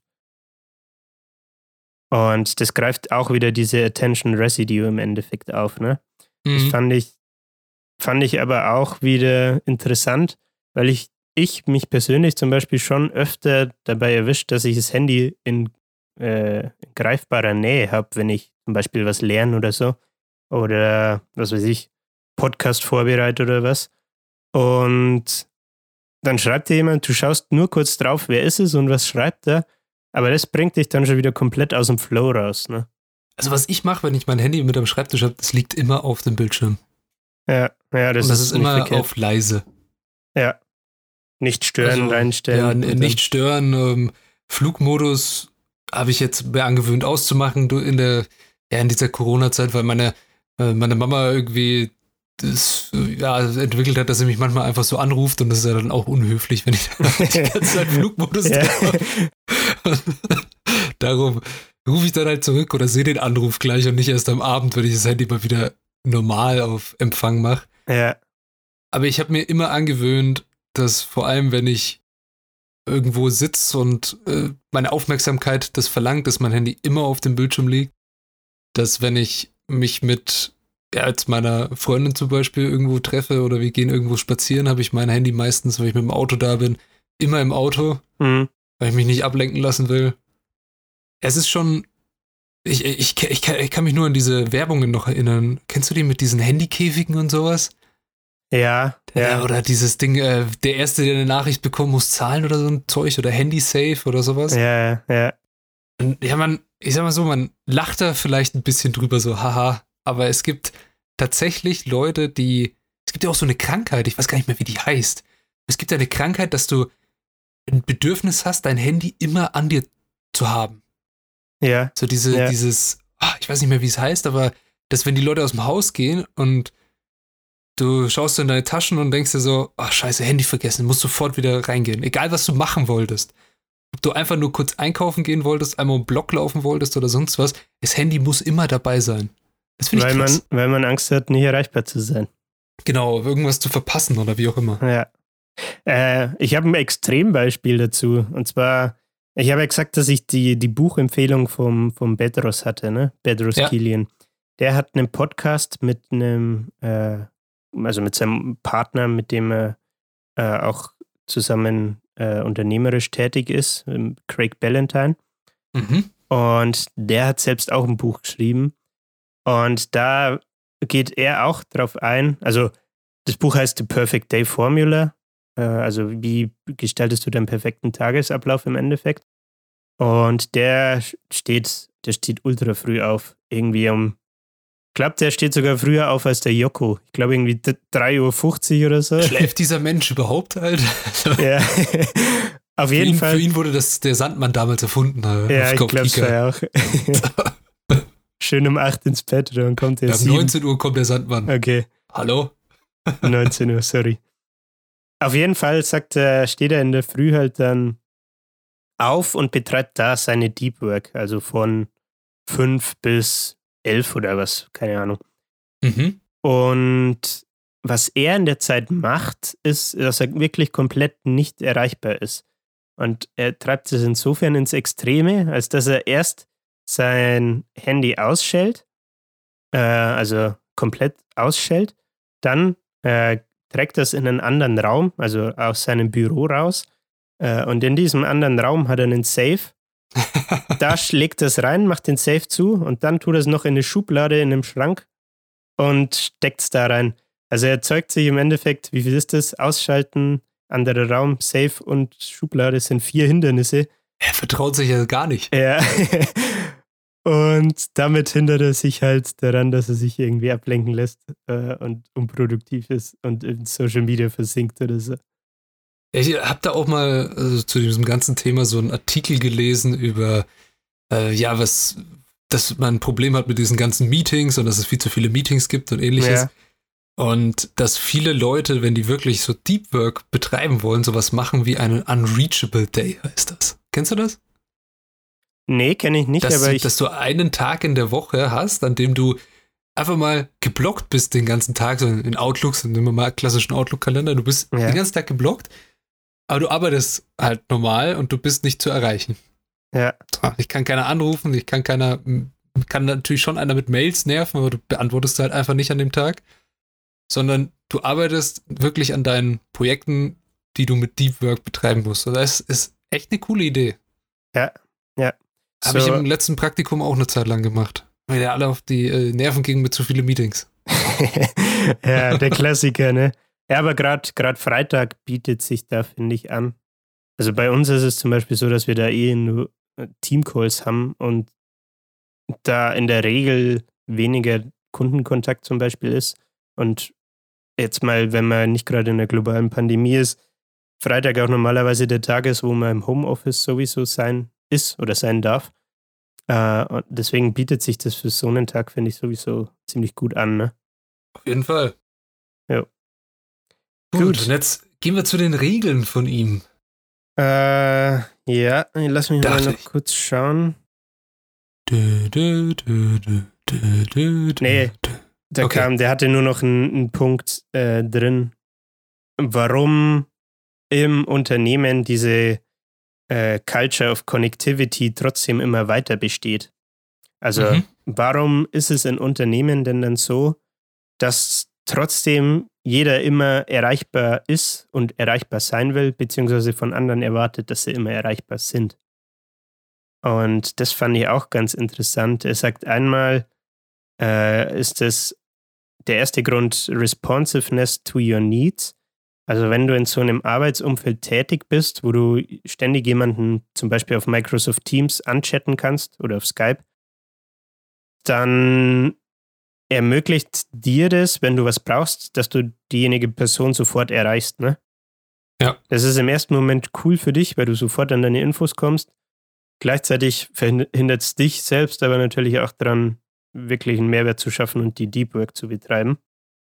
B: Und das greift auch wieder diese Attention Residue im Endeffekt auf, ne? Mhm. Das fand ich, fand ich aber auch wieder interessant, weil ich, ich mich persönlich zum Beispiel schon öfter dabei erwischt, dass ich das Handy in, äh, greifbarer Nähe habe, wenn ich zum Beispiel was lerne oder so. Oder was weiß ich, Podcast vorbereite oder was. Und dann schreibt dir jemand, du schaust nur kurz drauf, wer ist es und was schreibt er, Aber das bringt dich dann schon wieder komplett aus dem Flow raus, ne?
C: Also was ich mache, wenn ich mein Handy mit am Schreibtisch habe, das liegt immer auf dem Bildschirm.
B: Ja, ja, das,
C: Und das
B: ist,
C: ist, immer
B: verkehrt.
C: auf leise.
B: Ja. Nicht stören,
C: Also,
B: reinstellen.
C: Ja, nicht stören. Ähm, Flugmodus habe ich jetzt mir angewöhnt auszumachen in der ja in dieser Corona-Zeit, weil meine äh, meine Mama irgendwie das ja entwickelt hat, dass sie mich manchmal einfach so anruft und das ist ja dann auch unhöflich, wenn ich dann die ganze Zeit Flugmodus
B: Ja.
C: habe. Darum rufe ich dann halt zurück oder sehe den Anruf gleich und nicht erst am Abend, wenn ich das Handy mal wieder normal auf Empfang mache.
B: ja,
C: Aber ich habe mir immer angewöhnt, dass vor allem, wenn ich irgendwo sitze und äh, meine Aufmerksamkeit das verlangt, dass mein Handy immer auf dem Bildschirm liegt, dass wenn ich mich mit ja, als meiner Freundin zum Beispiel irgendwo treffe oder wir gehen irgendwo spazieren, habe ich mein Handy meistens, wenn ich mit dem Auto da bin, immer im Auto,
B: mhm.
C: weil ich mich nicht ablenken lassen will. Es ist schon. Ich, ich, ich, kann, ich kann mich nur an diese Werbungen noch erinnern. Kennst du die mit diesen Handykäfigen und sowas?
B: ja,
C: Ja,
B: ja,
C: oder dieses Ding, äh, der Erste, der eine Nachricht bekommt, muss zahlen oder so ein Zeug oder Handy-Safe oder sowas.
B: ja, ja,
C: Und ja, man, ich sag mal so, man lacht da vielleicht ein bisschen drüber, so, haha, aber es gibt tatsächlich Leute, die, es gibt ja auch so eine Krankheit, ich weiß gar nicht mehr, wie die heißt. Es gibt ja eine Krankheit, dass du ein Bedürfnis hast, dein Handy immer an dir zu haben.
B: Ja,
C: So diese,
B: Ja.
C: dieses, ah, ich weiß nicht mehr, wie es heißt, aber dass wenn die Leute aus dem Haus gehen und du schaust in deine Taschen und denkst dir so, ach scheiße, Handy vergessen, musst sofort wieder reingehen. Egal, was du machen wolltest. Ob du einfach nur kurz einkaufen gehen wolltest, einmal um den Block laufen wolltest oder sonst was, das Handy muss immer dabei sein. Das finde ich
B: weil,
C: krass.
B: man, weil man Angst hat, nicht erreichbar zu sein.
C: genau, irgendwas zu verpassen oder wie auch immer.
B: Ja. Äh, ich habe ein Extrembeispiel dazu. Und zwar, ich habe ja gesagt, dass ich die, die Buchempfehlung vom, vom Bedros hatte, ne? Bedros
C: Ja.
B: Kilian. Der hat einen Podcast mit einem, äh, also mit seinem Partner, mit dem er äh, auch zusammen äh, unternehmerisch tätig ist, ähm, Craig Ballantyne.
C: Mhm.
B: Und der hat selbst auch ein Buch geschrieben. Und da geht er auch drauf ein. Also, das Buch heißt The Perfect Day Formula. Äh, Also, wie gestaltest du deinen perfekten Tagesablauf im Endeffekt? Und der steht, der steht ultra früh auf. Irgendwie um, ich glaube, der steht sogar früher auf als der Joko. Ich glaube, irgendwie 3.50 Uhr oder so.
C: Schläft dieser Mensch überhaupt halt?
B: ja. Auf
C: für,
B: jeden
C: ihn,
B: Fall.
C: für ihn wurde das der Sandmann damals erfunden. äh,
B: ja, ich glaube es ja auch. Schön um 8 ins Bett, dann kommt der
C: Ja, um
B: 7.
C: 19 Uhr kommt der Sandmann.
B: Okay.
C: Hallo?
B: 19 Uhr, sorry. Auf jeden Fall sagt er, steht er in der Früh halt dann auf und betreibt da seine Deep Work, also von 5 bis 11 oder was, keine Ahnung.
C: Mhm.
B: Und was er in der Zeit macht, ist, dass er wirklich komplett nicht erreichbar ist. Und er treibt es insofern ins Extreme, als dass er erst sein Handy ausschält, äh, also komplett ausschält, dann äh, trägt das in einen anderen Raum, also aus seinem Büro raus. Äh, und in diesem anderen Raum hat er einen Safe. Da schlägt das rein, macht den Safe zu und dann tut er es noch in eine Schublade in einem Schrank und steckt es da rein. Also er erzeugt sich im Endeffekt, wie viel ist das? Ausschalten, anderer Raum, Safe und Schublade sind vier Hindernisse.
C: Er vertraut sich ja gar nicht.
B: Ja. Und damit hindert er sich halt daran, dass er sich irgendwie ablenken lässt äh, und unproduktiv ist und in Social Media versinkt oder so.
C: Ich habe da auch mal also zu diesem ganzen Thema so einen Artikel gelesen über, äh, ja, was, dass man ein Problem hat mit diesen ganzen Meetings und dass es viel zu viele Meetings gibt und ähnliches.
B: Ja.
C: Und dass viele Leute, wenn die wirklich so Deep Work betreiben wollen, sowas machen wie einen Unreachable Day, heißt das. Kennst du das?
B: Nee, kenne ich nicht,
C: dass,
B: aber
C: du,
B: ich.
C: dass du einen Tag in der Woche hast, an dem du einfach mal geblockt bist den ganzen Tag, so in Outlooks, nehmen wir mal klassischen Outlook-Kalender, du bist
B: Ja.
C: den ganzen Tag geblockt, aber du arbeitest halt normal und du bist nicht zu erreichen.
B: ja,
C: So, Ich kann keiner anrufen, ich kann keiner, kann natürlich schon einer mit Mails nerven, aber du beantwortest halt einfach nicht an dem Tag, sondern du arbeitest wirklich an deinen Projekten, die du mit Deep Work betreiben musst. Das ist echt eine coole Idee.
B: Ja, ja.
C: Habe ich im letzten Praktikum auch eine Zeit lang gemacht. Weil der alle auf die äh, Nerven ging mit zu viele Meetings.
B: ja, der Klassiker, ne? Ja, aber gerade Freitag bietet sich da, finde ich, an. Also bei uns ist es zum Beispiel so, dass wir da eh nur äh, Teamcalls haben und da in der Regel weniger Kundenkontakt zum Beispiel ist. Und jetzt mal, wenn man nicht gerade in einer globalen Pandemie ist, Freitag auch normalerweise der Tag ist, wo man im Homeoffice sowieso sein ist oder sein darf. Äh, und deswegen bietet sich das für so einen Tag, finde ich, sowieso ziemlich gut an. Ne?
C: Auf jeden Fall.
B: Ja.
C: Gut,
B: Gut.
C: und jetzt gehen wir zu den Regeln von ihm.
B: Äh, ja, lass mich mal
C: Dachte
B: noch
C: ich.
B: kurz schauen.
C: Dö, dö, dö,
B: Nee. Der
C: Okay.
B: kam, der hatte nur noch einen, einen Punkt äh, drin, warum im Unternehmen diese äh, Culture of Connectivity trotzdem immer weiter besteht. Also
C: Mhm.
B: warum ist es in Unternehmen denn dann so, dass trotzdem jeder immer erreichbar ist und erreichbar sein will, beziehungsweise von anderen erwartet, dass sie immer erreichbar sind? Und das fand ich auch ganz interessant. Er sagt einmal, äh, ist das der erste Grund Responsiveness to your needs. Also wenn du in so einem Arbeitsumfeld tätig bist, wo du ständig jemanden zum Beispiel auf Microsoft Teams anchatten kannst oder auf Skype, dann ermöglicht dir das, wenn du was brauchst, dass du diejenige Person sofort erreichst. Ne?
C: Ja.
B: Das ist im ersten Moment cool für dich, weil du sofort an deine Infos kommst. Gleichzeitig verhindert es dich selbst aber natürlich auch daran, wirklich einen Mehrwert zu schaffen und die Deep Work zu betreiben.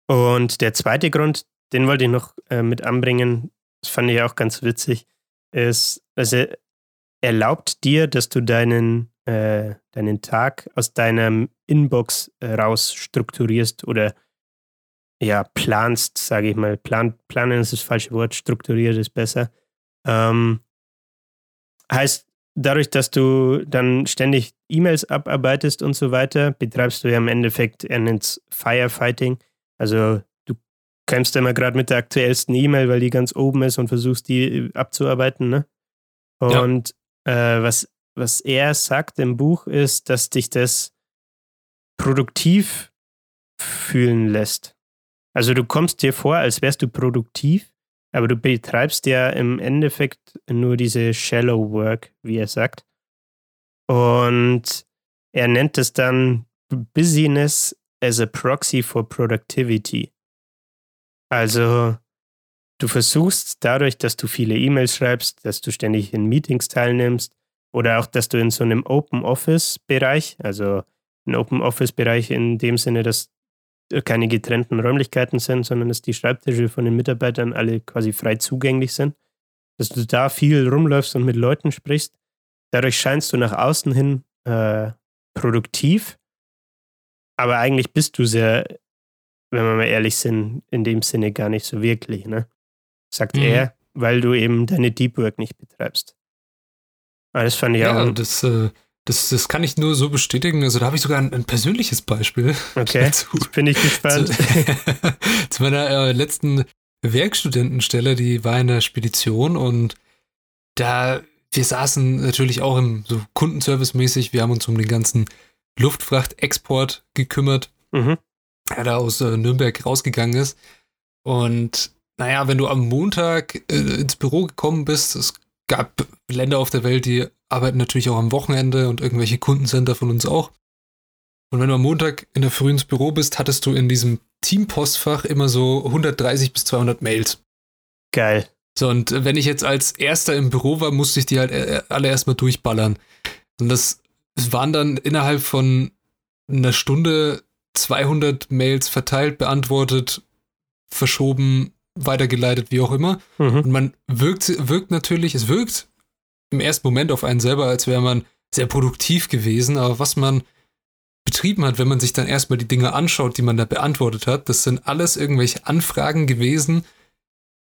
B: Und der zweite Grund, den wollte ich noch äh, mit anbringen, das fand ich auch ganz witzig, ist, also erlaubt dir, dass du deinen, äh, deinen Tag aus deinem Inbox äh, raus strukturierst oder ja, planst, sage ich mal. Plan, planen ist das falsche Wort, strukturiert ist besser. Ähm, heißt, dadurch, dass du dann ständig E-Mails abarbeitest und so weiter, betreibst du ja im Endeffekt, er es Firefighting. Also kämpfst immer gerade mit der aktuellsten E-Mail, weil die ganz oben ist und versuchst die abzuarbeiten. Ne?
C: Ja.
B: Und äh, was, was er sagt im Buch ist, dass dich das produktiv fühlen lässt. Also du kommst dir vor, als wärst du produktiv, aber du betreibst ja im Endeffekt nur diese Shallow Work, wie er sagt. Und er nennt es dann Busyness as a proxy for productivity. Also du versuchst dadurch, dass du viele E-Mails schreibst, dass du ständig in Meetings teilnimmst oder auch, dass du in so einem Open Office Bereich, also ein Open Office Bereich in dem Sinne, dass keine getrennten Räumlichkeiten sind, sondern dass die Schreibtische von den Mitarbeitern alle quasi frei zugänglich sind, dass du da viel rumläufst und mit Leuten sprichst. Dadurch scheinst du nach außen hin äh, produktiv, aber eigentlich bist du sehr, wenn wir mal ehrlich sind, in dem Sinne gar nicht so wirklich, ne? Sagt
C: Mhm.
B: er, weil du eben deine Deep Work nicht betreibst. Aber das fand ich
C: Ja,
B: auch.
C: das, äh, das, das kann ich nur so bestätigen. Also da habe ich sogar ein, ein persönliches Beispiel.
B: Okay,
C: dazu.
B: bin ich gespannt.
C: Zu, zu meiner äh, letzten Werkstudentenstelle, die war in der Spedition und da, wir saßen natürlich auch im so Kundenservice-mäßig, wir haben uns um den ganzen Luftfrachtexport gekümmert,
B: mhm.
C: Der da aus äh, Nürnberg rausgegangen ist. Und naja, wenn du am Montag äh, ins Büro gekommen bist, es gab Länder auf der Welt, die arbeiten natürlich auch am Wochenende und irgendwelche Kundencenter von uns auch. Und wenn du am Montag in der Früh ins Büro bist, hattest du in diesem Teampostfach immer so 130 bis 200 Mails.
B: Geil.
C: So, und wenn ich jetzt als Erster im Büro war, musste ich die halt äh, alle erstmal durchballern. Und das es waren dann innerhalb von einer Stunde 200 Mails verteilt, beantwortet, verschoben, weitergeleitet, wie auch immer.
B: Mhm.
C: Und man wirkt, wirkt natürlich, es wirkt im ersten Moment auf einen selber, als wäre man sehr produktiv gewesen, aber was man betrieben hat, wenn man sich dann erstmal die Dinge anschaut, die man da beantwortet hat, das sind alles irgendwelche Anfragen gewesen,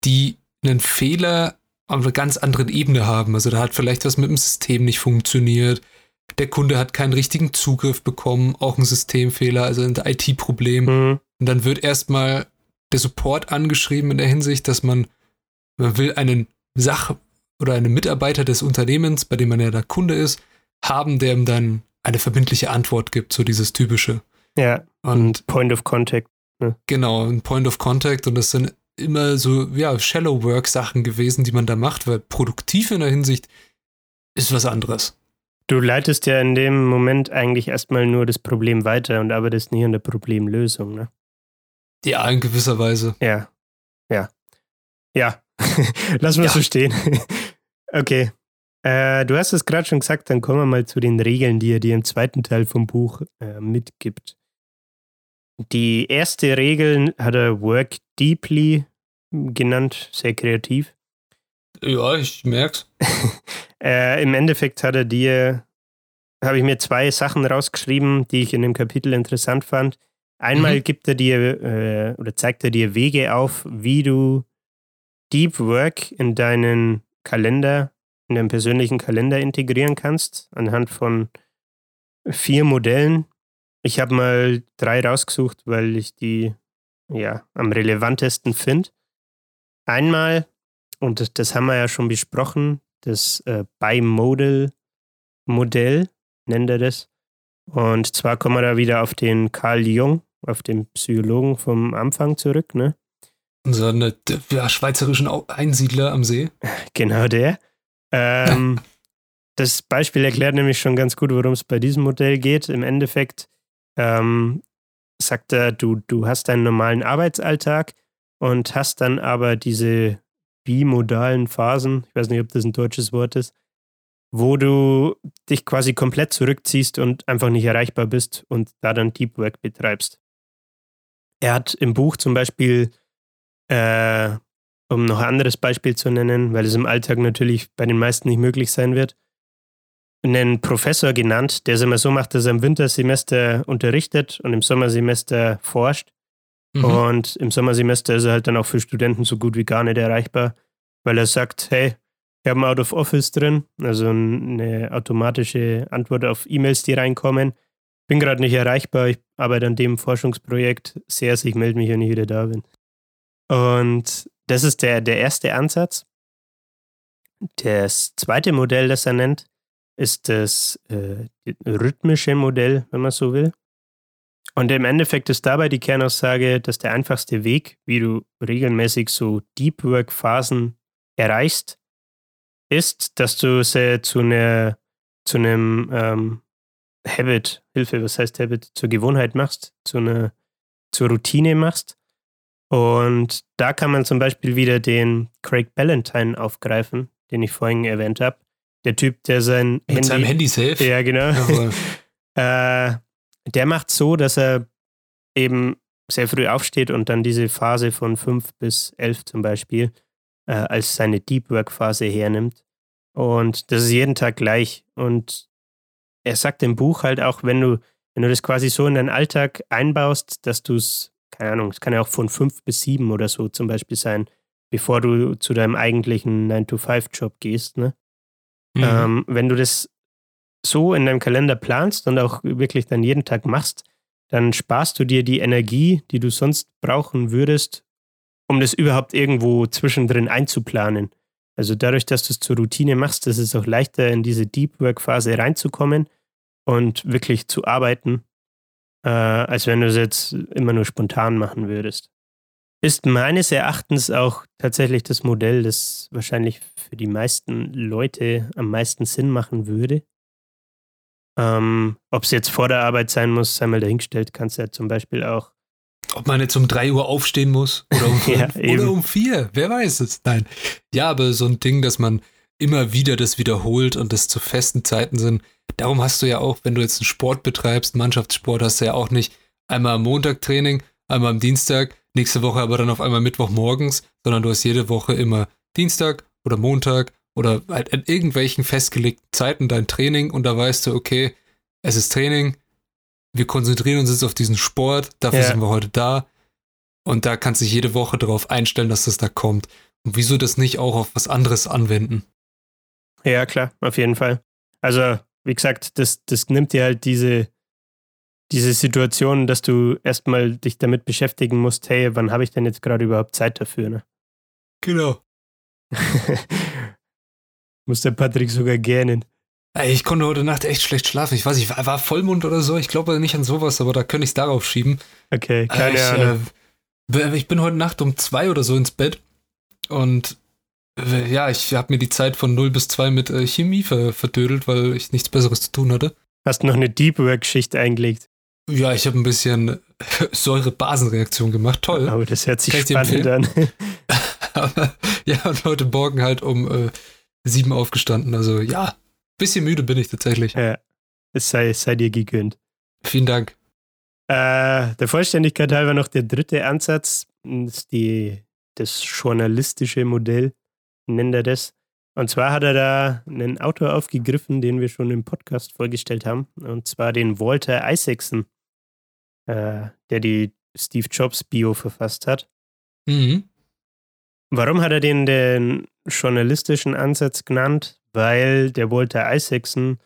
C: die einen Fehler auf einer ganz anderen Ebene haben. Also da hat vielleicht was mit dem System nicht funktioniert. Der Kunde hat keinen richtigen Zugriff bekommen, auch ein Systemfehler, also ein IT-Problem.
B: Mhm.
C: Und dann wird erstmal der Support angeschrieben in der Hinsicht, dass man, man will einen Sach- oder einen Mitarbeiter des Unternehmens, bei dem man ja der Kunde ist, haben, der ihm dann eine verbindliche Antwort gibt, so dieses typische.
B: Ja,
C: Und
B: Point of Contact.
C: genau, ein Point of Contact und das sind immer so, ja, Shallow Work Sachen gewesen, die man da macht, weil produktiv in der Hinsicht ist was anderes.
B: Du leitest ja in dem Moment eigentlich erstmal nur das Problem weiter und arbeitest nicht an der Problemlösung, ne?
C: Ja, in gewisser Weise.
B: Ja. Ja. Ja. Lass mal
C: Ja.
B: so stehen. okay. Äh, du hast es gerade schon gesagt, dann kommen wir mal zu den Regeln, die er dir im zweiten Teil vom Buch äh, mitgibt. Die erste Regel hat er Work Deeply genannt, sehr kreativ.
C: Ja, ich merk's.
B: Äh, Im Endeffekt hat er dir, habe ich mir zwei Sachen rausgeschrieben, die ich in dem Kapitel interessant fand. Einmal
C: Mhm.
B: gibt er dir äh, oder zeigt er dir Wege auf, wie du Deep Work in deinen Kalender, in deinen persönlichen Kalender integrieren kannst, anhand von vier Modellen. Ich habe mal drei rausgesucht, weil ich die ja am relevantesten finde. Einmal, und das, das haben wir ja schon besprochen, das äh, Bimodal-Modell, nennt er das. Und zwar kommen wir da wieder auf den Carl Jung, auf den Psychologen vom Anfang zurück, ne?
C: Unseren äh, ja, schweizerischen Einsiedler am See.
B: Genau der. Ähm, das Beispiel erklärt nämlich schon ganz gut, worum es bei diesem Modell geht. Im Endeffekt ähm, sagt er, du, du hast deinen normalen Arbeitsalltag und hast dann aber diese bimodalen Phasen, ich weiß nicht, ob das ein deutsches Wort ist, wo du dich quasi komplett zurückziehst und einfach nicht erreichbar bist und da dann Deep Work betreibst. Er hat im Buch zum Beispiel äh, um noch ein anderes Beispiel zu nennen, weil es im Alltag natürlich bei den meisten nicht möglich sein wird, einen Professor genannt, der es immer so macht, dass er im Wintersemester unterrichtet und im Sommersemester forscht.
C: Mhm.
B: Und im Sommersemester ist er halt dann auch für Studenten so gut wie gar nicht erreichbar, weil er sagt, hey, ich habe ein Out of Office drin, also eine automatische Antwort auf E-Mails, die reinkommen. Bin gerade nicht erreichbar, ich arbeite an dem Forschungsprojekt sehr, ich melde mich, wenn ich wieder da bin. Und das ist der, der erste Ansatz. Das zweite Modell, das er nennt, ist das äh, rhythmische Modell, wenn man so will. Und im Endeffekt ist dabei die Kernaussage, dass der einfachste Weg, wie du regelmäßig so Deep Work Phasen erreichst, ist, dass du sie zu einer zu einem ähm, Habit, Hilfe, was heißt Habit, zur Gewohnheit machst, zu einer zur Routine machst. Und da kann man zum Beispiel wieder den Craig Ballantyne aufgreifen, den ich vorhin erwähnt habe. Der Typ, der sein
C: Mit
B: Handy.
C: seinem Handy safe.
B: Ja, genau. Äh, der macht so, dass er eben sehr früh aufsteht und dann diese Phase von 5 bis 11 zum Beispiel äh, als seine Deep Work Phase hernimmt. Und das ist jeden Tag gleich. Und er sagt im Buch halt auch, wenn du, wenn du das quasi so in deinen Alltag einbaust, dass du es, keine Ahnung, es kann ja auch von 5 bis 7 oder so zum Beispiel sein, bevor du zu deinem eigentlichen 9-to-5-Job gehst, ne?
C: Mhm.
B: Ähm, wenn du das so in deinem Kalender planst und auch wirklich dann jeden Tag machst, dann sparst du dir die Energie, die du sonst brauchen würdest, um das überhaupt irgendwo zwischendrin einzuplanen. Also dadurch, dass du es zur Routine machst, ist es auch leichter, in diese Deep Work Phase reinzukommen und wirklich zu arbeiten, äh, als wenn du es jetzt immer nur spontan machen würdest. Ist meines Erachtens auch tatsächlich das Modell, das wahrscheinlich für die meisten Leute am meisten Sinn machen würde. Ähm, Ob es jetzt vor der Arbeit sein muss, sei mal dahingestellt, kannst du ja zum Beispiel auch.
C: Ob man jetzt um 3 Uhr aufstehen muss oder um
B: Ja,
C: 5
B: eben.
C: oder um 4, wer weiß es. Nein. Ja, aber so ein Ding, dass man immer wieder das wiederholt und das zu festen Zeiten sind. Darum hast du ja auch, wenn du jetzt einen Sport betreibst, Mannschaftssport, hast du ja auch nicht einmal am Montag Training, einmal am Dienstag, nächste Woche aber dann auf einmal Mittwoch morgens, sondern du hast jede Woche immer Dienstag oder Montag oder halt an irgendwelchen festgelegten Zeiten dein Training und da weißt du, okay, es ist Training, wir konzentrieren uns jetzt auf diesen Sport, dafür
B: Ja.
C: sind wir heute da. Und da kannst du dich jede Woche darauf einstellen, dass das da kommt. Und wieso das nicht auch auf was anderes anwenden?
B: Ja, klar, auf jeden Fall. Also, wie gesagt, das, das nimmt dir halt diese, diese Situation, dass du erstmal dich damit beschäftigen musst, hey, wann habe ich denn jetzt gerade überhaupt Zeit dafür? Ne?
C: Genau.
B: Muss der Patrick sogar gähnen.
C: Ich konnte heute Nacht echt schlecht schlafen. Ich weiß nicht, war, Vollmond oder so. Ich glaube nicht an sowas, aber da könnte ich es darauf schieben.
B: Okay, keine
C: ich,
B: Ahnung.
C: äh, ich bin heute Nacht um zwei oder so ins Bett und Äh, ja, ich habe mir die Zeit von 0 bis 2 mit äh, Chemie ver verdödelt, weil ich nichts Besseres zu tun hatte.
B: Hast noch eine Deep Work-Schicht eingelegt?
C: Ja, ich habe ein bisschen Säure-Basen-Reaktion gemacht. Toll.
B: Aber das hört sich spannend an.
C: ja, und heute Morgen halt um äh, sieben aufgestanden. Also ja, bisschen müde bin ich tatsächlich.
B: Ja, es sei, es sei dir gegönnt.
C: Vielen Dank.
B: Äh, der Vollständigkeit halber noch der dritte Ansatz, ist die, das journalistische Modell, nennt er das. Und zwar hat er da einen Autor aufgegriffen, den wir schon im Podcast vorgestellt haben, und zwar den Walter Isaacson, äh, der die Steve Jobs Bio verfasst hat.
C: Mhm.
B: Warum hat er den den journalistischen Ansatz genannt? Weil der Walter Isaacson,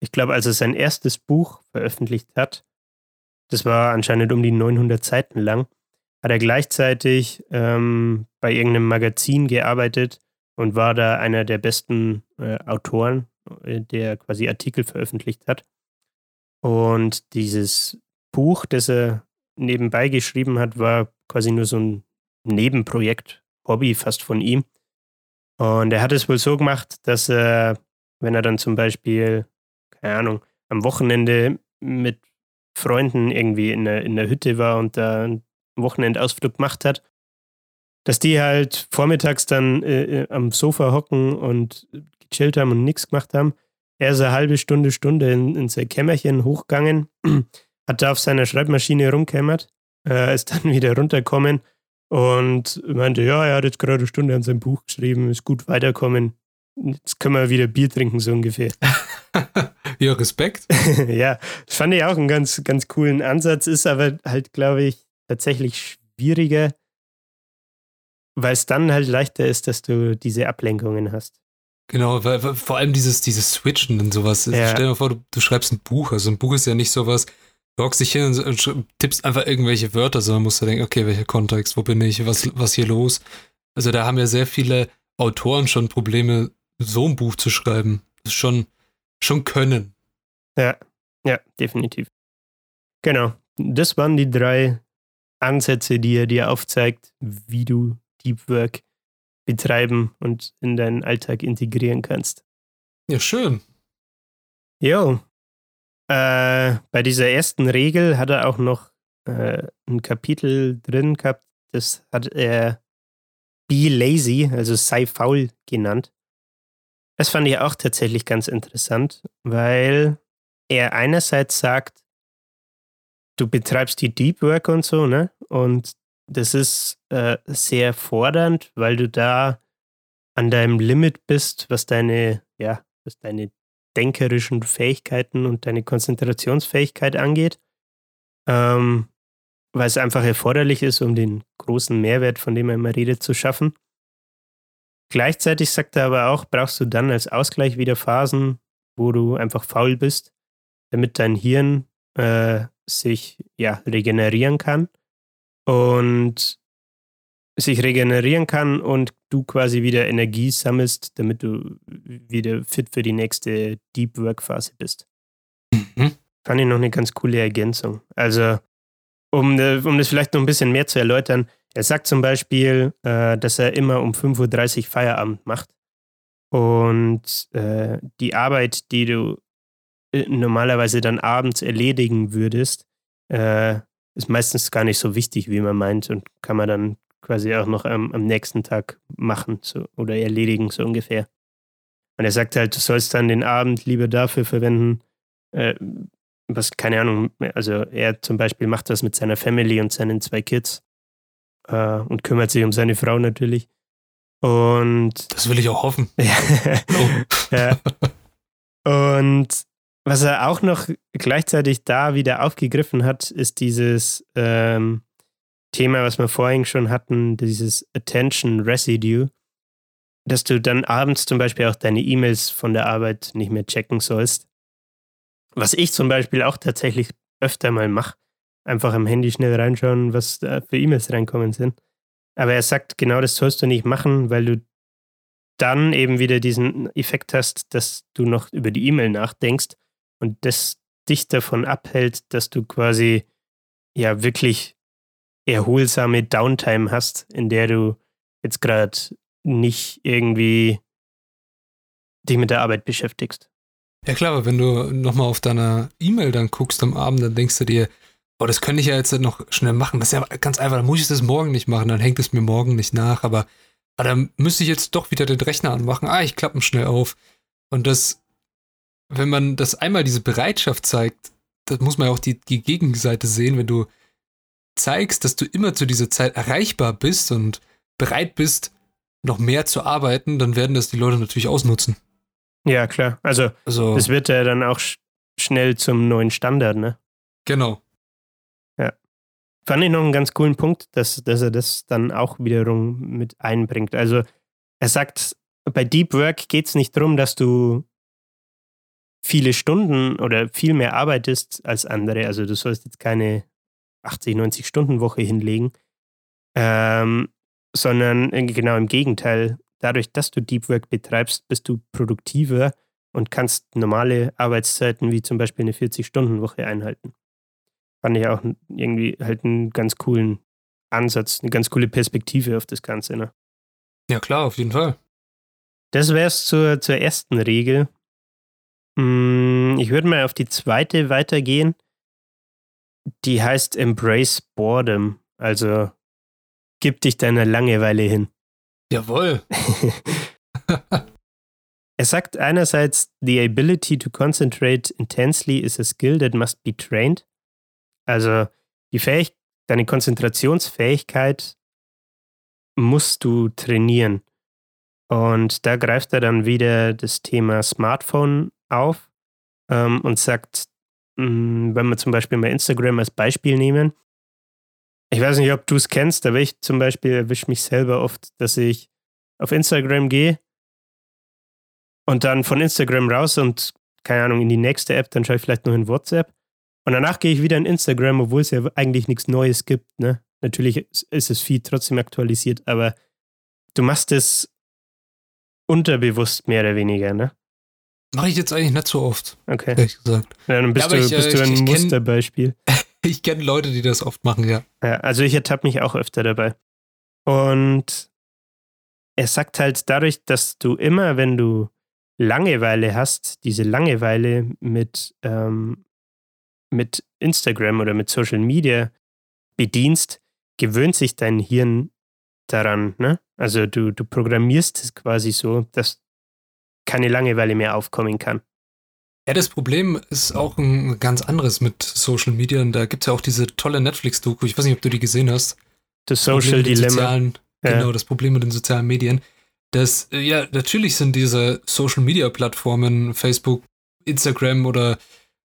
B: ich glaube, als er sein erstes Buch veröffentlicht hat, das war anscheinend um die 900 Seiten lang, hat er gleichzeitig ähm, bei irgendeinem Magazin gearbeitet und war da einer der besten äh, Autoren, äh, der quasi Artikel veröffentlicht hat. Und dieses Buch, das er nebenbei geschrieben hat, war quasi nur so ein Nebenprojekt, Hobby fast von ihm. Und er hat es wohl so gemacht, dass er, wenn er dann zum Beispiel, keine Ahnung, am Wochenende mit Freunden irgendwie in der, in der Hütte war und da einen Wochenendausflug gemacht hat, dass die halt vormittags dann äh, äh, am Sofa hocken und gechillt haben und nichts gemacht haben. Er ist eine halbe Stunde, Stunde in, in sein Kämmerchen hochgegangen, hat da auf seiner Schreibmaschine rumkämmert, äh, ist dann wieder runtergekommen und meinte, ja, er hat jetzt gerade eine Stunde an seinem Buch geschrieben, ist gut weiterkommen. Jetzt können wir wieder Bier trinken, so ungefähr.
C: ja, Respekt.
B: ja, das fand ich auch einen ganz, ganz coolen Ansatz, ist aber halt, glaube ich, tatsächlich schwieriger, weil es dann halt leichter ist, dass du diese Ablenkungen hast.
C: Genau, weil, weil vor allem dieses, dieses Switchen und sowas. Ja. Stell dir mal vor, du, du, schreibst ein Buch. Also ein Buch ist ja nicht sowas, hockst dich hin und, und tippst einfach irgendwelche Wörter, sondern musst du denken, okay, welcher Kontext, wo bin ich, was, was hier los? Also da haben ja sehr viele Autoren schon Probleme, so ein Buch zu schreiben. Das ist schon, schon können.
B: Ja, ja, definitiv. Genau. Das waren die drei Ansätze, die er dir aufzeigt, wie du Deep Work betreiben und in deinen Alltag integrieren kannst.
C: Ja, schön.
B: Jo. Äh, bei dieser ersten Regel hat er auch noch äh, ein Kapitel drin gehabt, das hat er Be Lazy, also sei faul genannt. Das fand ich auch tatsächlich ganz interessant, weil er einerseits sagt, du betreibst die Deep Work und so, ne? Und das ist äh, sehr fordernd, weil du da an deinem Limit bist, was deine, ja, was deine denkerischen Fähigkeiten und deine Konzentrationsfähigkeit angeht. Ähm, weil es einfach erforderlich ist, um den großen Mehrwert, von dem er immer redet, zu schaffen. Gleichzeitig sagt er aber auch, brauchst du dann als Ausgleich wieder Phasen, wo du einfach faul bist, damit dein Hirn äh, sich ja regenerieren kann und sich regenerieren kann und du quasi wieder Energie sammelst, damit du wieder fit für die nächste Deep Work Phase bist. Mhm. Fand ich noch eine ganz coole Ergänzung. Also, um, äh, um das vielleicht noch ein bisschen mehr zu erläutern, er sagt zum Beispiel, äh, dass er immer um 5.30 Uhr Feierabend macht. Und äh, die Arbeit, die du äh, normalerweise dann abends erledigen würdest, äh, ist meistens gar nicht so wichtig, wie man meint und kann man dann quasi auch noch am, am nächsten Tag machen so, oder erledigen, so ungefähr. Und er sagt halt, du sollst dann den Abend lieber dafür verwenden, äh, was, keine Ahnung, also er zum Beispiel macht das mit seiner Family und seinen zwei Kids äh, und kümmert sich um seine Frau natürlich. Und.
C: Das will ich auch hoffen.
B: oh. ja. Und was er auch noch gleichzeitig da wieder aufgegriffen hat, ist dieses ähm, Thema, was wir vorhin schon hatten, dieses Attention Residue, dass du dann abends zum Beispiel auch deine E-Mails von der Arbeit nicht mehr checken sollst. Was ich zum Beispiel auch tatsächlich öfter mal mache. Einfach am Handy schnell reinschauen, was da für E-Mails reinkommen sind. Aber er sagt, genau das sollst du nicht machen, weil du dann eben wieder diesen Effekt hast, dass du noch über die E-Mail nachdenkst und das dich davon abhält, dass du quasi ja wirklich erholsame Downtime hast, in der du jetzt gerade nicht irgendwie dich mit der Arbeit beschäftigst.
C: Ja klar, aber wenn du nochmal auf deine E-Mail dann guckst am Abend, dann denkst du dir, oh, das könnte ich ja jetzt noch schnell machen. Das ist ja ganz einfach, dann muss ich das morgen nicht machen, dann hängt es mir morgen nicht nach, aber, aber dann müsste ich jetzt doch wieder den Rechner anmachen. Ah, ich klappe schnell auf. Und das, wenn man das einmal diese Bereitschaft zeigt, das muss man ja auch die, die Gegenseite sehen, wenn du zeigst, dass du immer zu dieser Zeit erreichbar bist und bereit bist, noch mehr zu arbeiten, dann werden das die Leute natürlich ausnutzen.
B: Ja, klar. Also, also das wird ja dann auch sch schnell zum neuen Standard, ne?
C: Genau.
B: Ja. Fand ich noch einen ganz coolen Punkt, dass, dass er das dann auch wiederum mit einbringt. Also, er sagt, bei Deep Work geht es nicht darum, dass du viele Stunden oder viel mehr arbeitest als andere. Also, du sollst jetzt keine 80, 90 Stunden Woche hinlegen, ähm, sondern genau im Gegenteil. Dadurch, dass du Deep Work betreibst, bist du produktiver und kannst normale Arbeitszeiten wie zum Beispiel eine 40-Stunden-Woche einhalten. Fand ich auch irgendwie halt einen ganz coolen Ansatz, eine ganz coole Perspektive auf das Ganze. Ne?
C: Ja, klar, auf jeden Fall.
B: Das wäre es zur, zur ersten Regel. Hm, ich würde mal auf die zweite weitergehen. Die heißt Embrace Boredom. Also gib dich deiner Langeweile hin.
C: Jawohl.
B: er sagt einerseits, the ability to concentrate intensely is a skill that must be trained. Also die Fähig deine Konzentrationsfähigkeit musst du trainieren. Und da greift er dann wieder das Thema Smartphone auf ähm, und sagt, wenn wir zum Beispiel mal Instagram als Beispiel nehmen, ich weiß nicht, ob du es kennst, aber ich zum Beispiel erwische mich selber oft, dass ich auf Instagram gehe und dann von Instagram raus und, keine Ahnung, in die nächste App, dann schaue ich vielleicht noch in WhatsApp. Und danach gehe ich wieder in Instagram, obwohl es ja eigentlich nichts Neues gibt. Ne? Natürlich ist das Feed trotzdem aktualisiert, aber du machst es unterbewusst mehr oder weniger, ne?
C: Mache ich jetzt eigentlich nicht so oft.
B: Okay. Ehrlich gesagt. Ja, dann bist, ja, du, ich, bist äh, du ein ich, Musterbeispiel.
C: ich kenne Leute, die das oft machen, ja.
B: Ja, also ich ertappe mich auch öfter dabei. Und er sagt halt dadurch, dass du immer, wenn du Langeweile hast, diese Langeweile mit, ähm, mit Instagram oder mit Social Media bedienst, gewöhnt sich dein Hirn daran. Ne? Also du, du programmierst es quasi so, dass keine Langeweile mehr aufkommen kann.
C: Ja, das Problem ist auch ein ganz anderes mit Social Media. Und da gibt es ja auch diese tolle Netflix-Doku. Ich weiß nicht, ob du die gesehen hast.
B: Das Social Dilemma.
C: Sozialen, ja. Genau, das Problem mit den sozialen Medien. Das, ja, natürlich sind diese Social Media Plattformen, Facebook, Instagram oder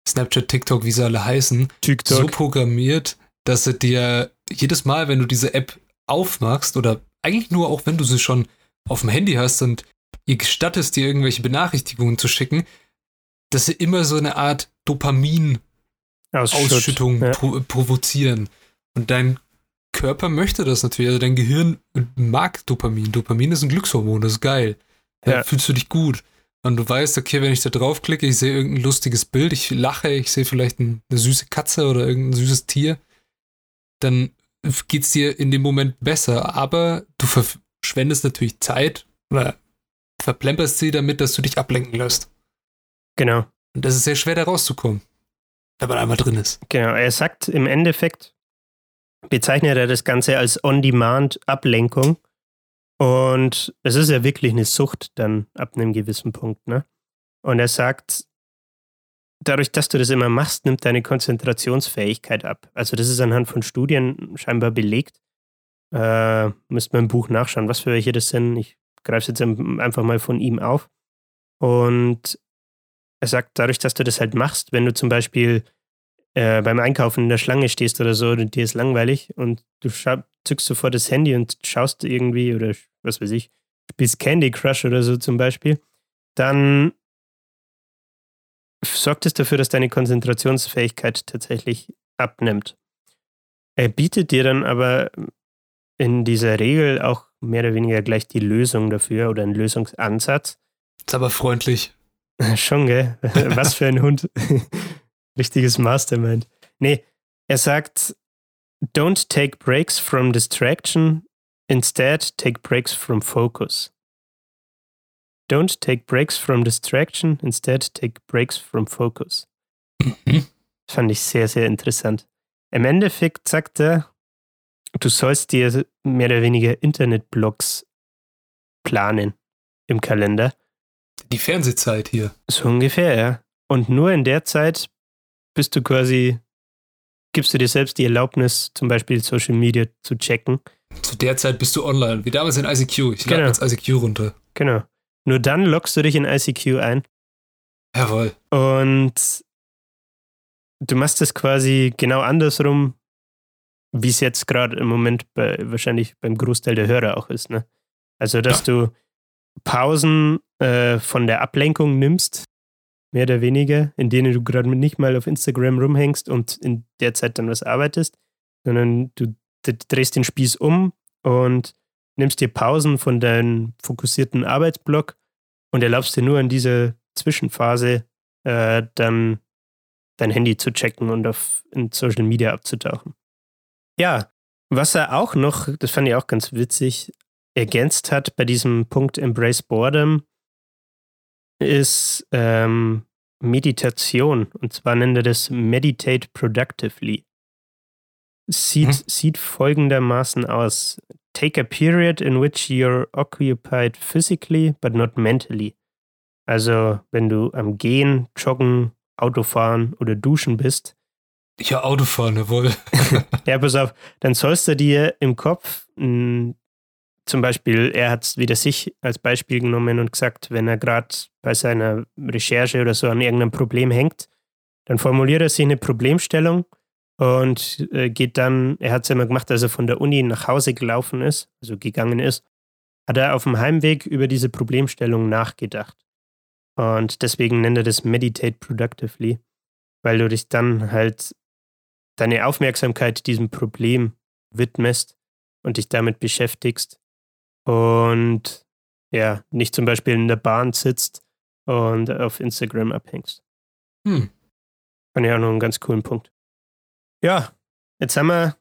C: Snapchat, TikTok, wie sie alle heißen, TikTok. so programmiert, dass sie dir jedes Mal, wenn du diese App aufmachst oder eigentlich nur auch wenn du sie schon auf dem Handy hast und ihr gestattest dir irgendwelche Benachrichtigungen zu schicken, dass sie immer so eine Art Dopamin-Ausschüttung ja. pro provozieren. Und dein Körper möchte das natürlich, also dein Gehirn mag Dopamin. Dopamin ist ein Glückshormon, das ist geil. Ja, ja. Fühlst du dich gut. Und du weißt, okay, wenn ich da draufklicke, ich sehe irgendein lustiges Bild, ich lache, ich sehe vielleicht eine süße Katze oder irgendein süßes Tier, dann geht es dir in dem Moment besser. Aber du verschwendest natürlich Zeit oder verplemperst sie damit, dass du dich ablenken lässt.
B: Genau.
C: Und das ist sehr schwer, da rauszukommen, wenn man einmal drin ist.
B: Genau, er sagt im Endeffekt, bezeichnet er das Ganze als On-Demand-Ablenkung. Und es ist ja wirklich eine Sucht dann ab einem gewissen Punkt. Ne? Und er sagt, dadurch, dass du das immer machst, nimmt deine Konzentrationsfähigkeit ab. Also das ist anhand von Studien scheinbar belegt. Äh, müsste man im Buch nachschauen, was für welche das sind. Ich greife es jetzt einfach mal von ihm auf. Und er sagt, dadurch, dass du das halt machst, wenn du zum Beispiel äh, beim Einkaufen in der Schlange stehst oder so und dir ist langweilig und du zückst sofort das Handy und schaust irgendwie oder was weiß ich, spielst Candy Crush oder so zum Beispiel, dann sorgt es dafür, dass deine Konzentrationsfähigkeit tatsächlich abnimmt. Er bietet dir dann aber in dieser Regel auch mehr oder weniger gleich die Lösung dafür oder einen Lösungsansatz.
C: Ist aber freundlich.
B: Schon, gell? Was für ein Hund. Richtiges Mastermind. Nee, er sagt, don't take breaks from distraction, Instead, take breaks from focus. Don't take breaks from distraction, instead take breaks from focus.
C: Mhm.
B: Fand ich sehr, sehr interessant. Im Endeffekt sagt er, du sollst dir mehr oder weniger Internetblogs planen im Kalender.
C: Die Fernsehzeit hier.
B: So ungefähr, ja. Und nur in der Zeit bist du quasi, gibst du dir selbst die Erlaubnis, zum Beispiel Social Media zu checken.
C: Zu der Zeit bist du online, wie damals in ICQ. Ich lade
B: Genau.
C: jetzt ICQ runter.
B: Genau. Nur dann loggst du dich in ICQ ein
C: Jawohl.
B: und du machst es quasi genau andersrum, wie es jetzt gerade im Moment bei, wahrscheinlich beim Großteil der Hörer auch ist. Ne? Also, dass du Pausen äh, von der Ablenkung nimmst, mehr oder weniger, in denen du gerade nicht mal auf Instagram rumhängst und in der Zeit dann was arbeitest, sondern du drehst den Spieß um und nimmst dir Pausen von deinem fokussierten Arbeitsblock und erlaubst dir nur in dieser Zwischenphase äh, dann dein Handy zu checken und auf in Social Media abzutauchen. Ja, was er auch noch, das fand ich auch ganz witzig, ergänzt hat bei diesem Punkt Embrace Boredom, ist ähm, Meditation. Und zwar nennt er das Meditate Productively. Sieht,
C: Mhm.
B: sieht folgendermaßen aus. Take a period in which you're occupied physically, but not mentally. Also, wenn du am Gehen, Joggen, Autofahren oder Duschen bist,
C: Ja, Autofahren, jawohl.
B: ja, pass auf, dann sollst du dir im Kopf mh, zum Beispiel, er hat wieder sich als Beispiel genommen und gesagt, wenn er gerade bei seiner Recherche oder so an irgendeinem Problem hängt, dann formuliert er sich eine Problemstellung und äh, geht dann, er hat es immer gemacht, als er von der Uni nach Hause gelaufen ist, also gegangen ist, hat er auf dem Heimweg über diese Problemstellung nachgedacht. Und deswegen nennt er das Meditate Productively, weil du dich dann halt deine Aufmerksamkeit diesem Problem widmest und dich damit beschäftigst und ja, nicht zum Beispiel in der Bahn sitzt und auf Instagram abhängst.
C: Hm.
B: Fand ich auch noch einen ganz coolen Punkt. Ja, jetzt haben wir,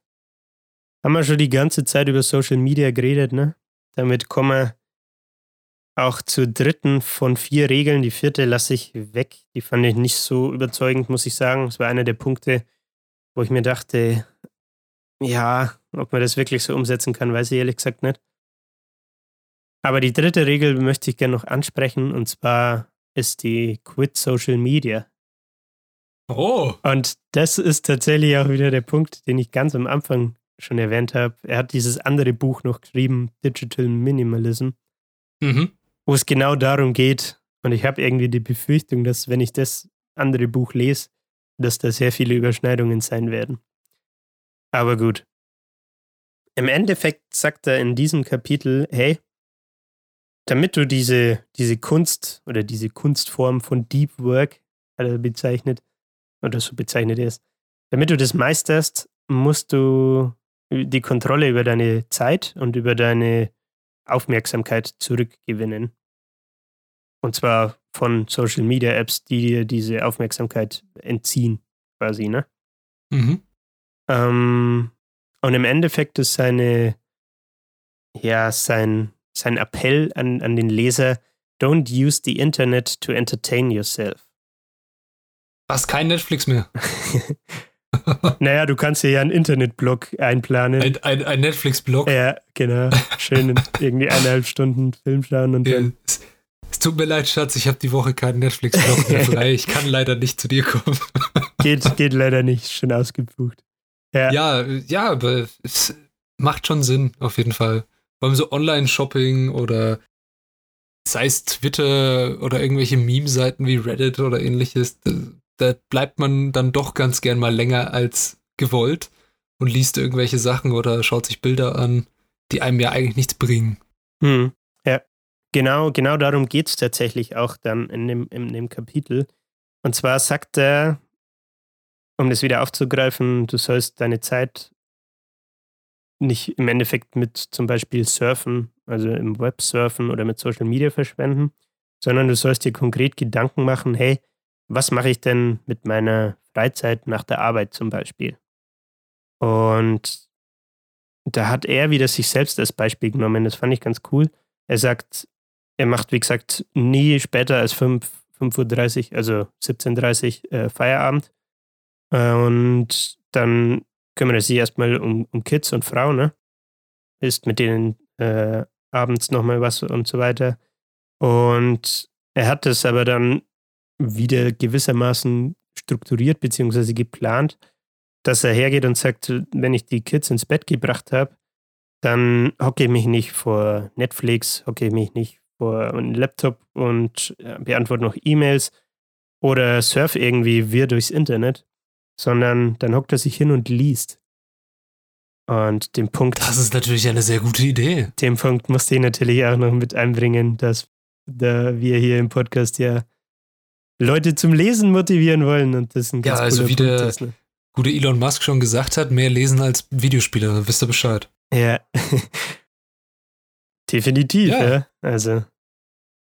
B: haben wir schon die ganze Zeit über Social Media geredet, ne? Damit kommen wir auch zur dritten von vier Regeln. Die vierte lasse ich weg. Die fand ich nicht so überzeugend, muss ich sagen. Das war einer der Punkte, wo ich mir dachte, ja, ob man das wirklich so umsetzen kann, weiß ich ehrlich gesagt nicht. Aber die dritte Regel möchte ich gerne noch ansprechen und zwar ist die Quit Social Media.
C: Oh.
B: Und das ist tatsächlich auch wieder der Punkt, den ich ganz am Anfang schon erwähnt habe. Er hat dieses andere Buch noch geschrieben, Digital Minimalism,
C: Mhm.
B: wo es genau darum geht. Und ich habe irgendwie die Befürchtung, dass wenn ich das andere Buch lese, dass da sehr viele Überschneidungen sein werden. Aber gut. Im Endeffekt sagt er in diesem Kapitel, hey, damit du diese, diese Kunst oder diese Kunstform von Deep Work, hat bezeichnet, oder so bezeichnet er es, damit du das meisterst, musst du die Kontrolle über deine Zeit und über deine Aufmerksamkeit zurückgewinnen. Und zwar von Social Media Apps, die dir diese Aufmerksamkeit entziehen, quasi, ne?
C: Mhm.
B: Ähm, und im Endeffekt ist seine, ja, sein, sein Appell an, an den Leser, don't use the Internet to entertain yourself.
C: Hast kein Netflix mehr.
B: naja, du kannst dir ja einen Internetblog einplanen.
C: Ein, ein, ein Netflix-Blog.
B: ja, genau. Schön in irgendwie eineinhalb Stunden Film schauen und
C: Ja,
B: dann.
C: Es, tut mir leid, Schatz, ich habe die Woche keinen Netflix-Blog mehr frei. Ich kann leider nicht zu dir kommen.
B: Geht, geht leider nicht, schon ausgebucht. Ja,
C: Ja, ja, aber es macht schon Sinn, auf jeden Fall. Vor allem so Online-Shopping oder sei es Twitter oder irgendwelche Meme-Seiten wie Reddit oder ähnliches, da, da bleibt man dann doch ganz gern mal länger als gewollt und liest irgendwelche Sachen oder schaut sich Bilder an, die einem ja eigentlich nichts bringen.
B: Hm. Genau, genau darum geht es tatsächlich auch dann in dem, in dem Kapitel. Und zwar sagt er, um das wieder aufzugreifen, du sollst deine Zeit nicht im Endeffekt mit zum Beispiel Surfen, also im Web surfen oder mit Social Media verschwenden, sondern du sollst dir konkret Gedanken machen, hey, was mache ich denn mit meiner Freizeit nach der Arbeit zum Beispiel? Und da hat er wieder sich selbst als Beispiel genommen. Das fand ich ganz cool. Er sagt, er macht, wie gesagt, nie später als 5, 5.30 Uhr, also 17.30 Uhr äh, Feierabend. Äh, und dann kümmert er sich erstmal um, um Kids und Frauen, ne? Isst mit denen äh, abends nochmal was und so weiter. Und er hat das aber dann wieder gewissermaßen strukturiert bzw. geplant, dass er hergeht und sagt, wenn ich die Kids ins Bett gebracht habe, dann hocke ich mich nicht vor Netflix, hocke ich mich nicht vor einem Laptop und beantworte noch E-Mails oder surf irgendwie wir durchs Internet, sondern dann hockt er sich hin und liest. Und den Punkt.
C: Das ist natürlich eine sehr gute Idee.
B: Den Punkt musste ich natürlich auch noch mit einbringen, dass da wir hier im Podcast ja Leute zum Lesen motivieren wollen und das ein
C: ganz Ja, also wie der ist, ne? gute Elon Musk schon gesagt hat, mehr lesen als Videospieler, wisst ihr Bescheid.
B: Ja. Definitiv, ja. ja. Also.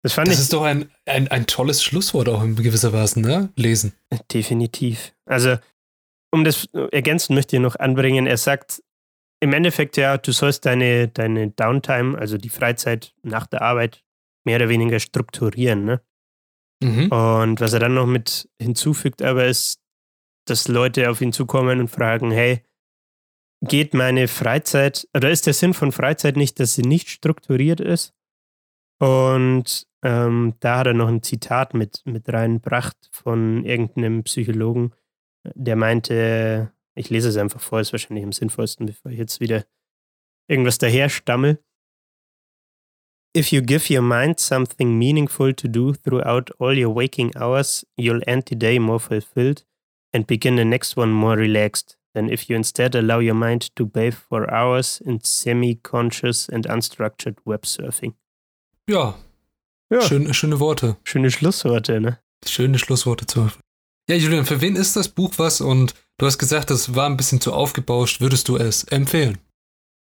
C: Das fand das ich. ist doch ein, ein, ein tolles Schlusswort auch in gewisser Weise, ne? Lesen.
B: Definitiv. Also, um das ergänzen möchte ich noch anbringen, er sagt im Endeffekt ja, du sollst deine, deine Downtime, also die Freizeit nach der Arbeit, mehr oder weniger strukturieren, ne? Mhm. Und was er dann noch mit hinzufügt, aber ist, dass Leute auf ihn zukommen und fragen, hey, geht meine Freizeit, oder ist der Sinn von Freizeit nicht, dass sie nicht strukturiert ist? Und ähm, da hat er noch ein Zitat mit, mit reingebracht von irgendeinem Psychologen, der meinte, ich lese es einfach vor, ist wahrscheinlich am sinnvollsten, bevor ich jetzt wieder irgendwas daher stammel. If you give your mind something meaningful to do throughout all your waking hours, you'll end the day more fulfilled and begin the next one more relaxed than if you instead allow your mind to bathe for hours in semi-conscious and unstructured web surfing.
C: Ja. ja. Schön, schöne Worte.
B: Schöne Schlussworte, ne?
C: Schöne Schlussworte zu. Ja, Julian, für wen ist das Buch was? Und du hast gesagt, das war ein bisschen zu aufgebauscht. Würdest du es empfehlen?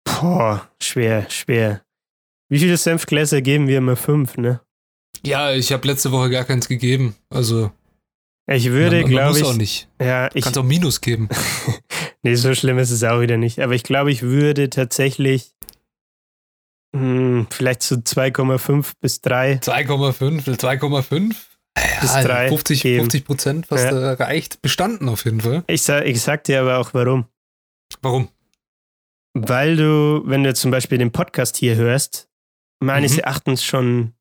B: Boah, schwer, schwer. Wie viele Senfgläser geben wir immer? Fünf, ne?
C: Ja, ich habe letzte Woche gar keins gegeben. Also.
B: Ich würde, glaube ich.
C: auch nicht.
B: Ja, ich.
C: Kannst auch Minus geben.
B: nee, so schlimm ist es auch wieder nicht. Aber ich glaube, ich würde tatsächlich. Mh, hm, vielleicht so 2,5 bis 3.
C: 2,5, 2,5? Ja, bis 3 50, 50 Prozent fast ja. reicht. Bestanden auf jeden Fall.
B: Ich sag, ich sag dir aber auch warum.
C: Warum?
B: Weil du, wenn du zum Beispiel den Podcast hier hörst, meines mhm. Erachtens schon,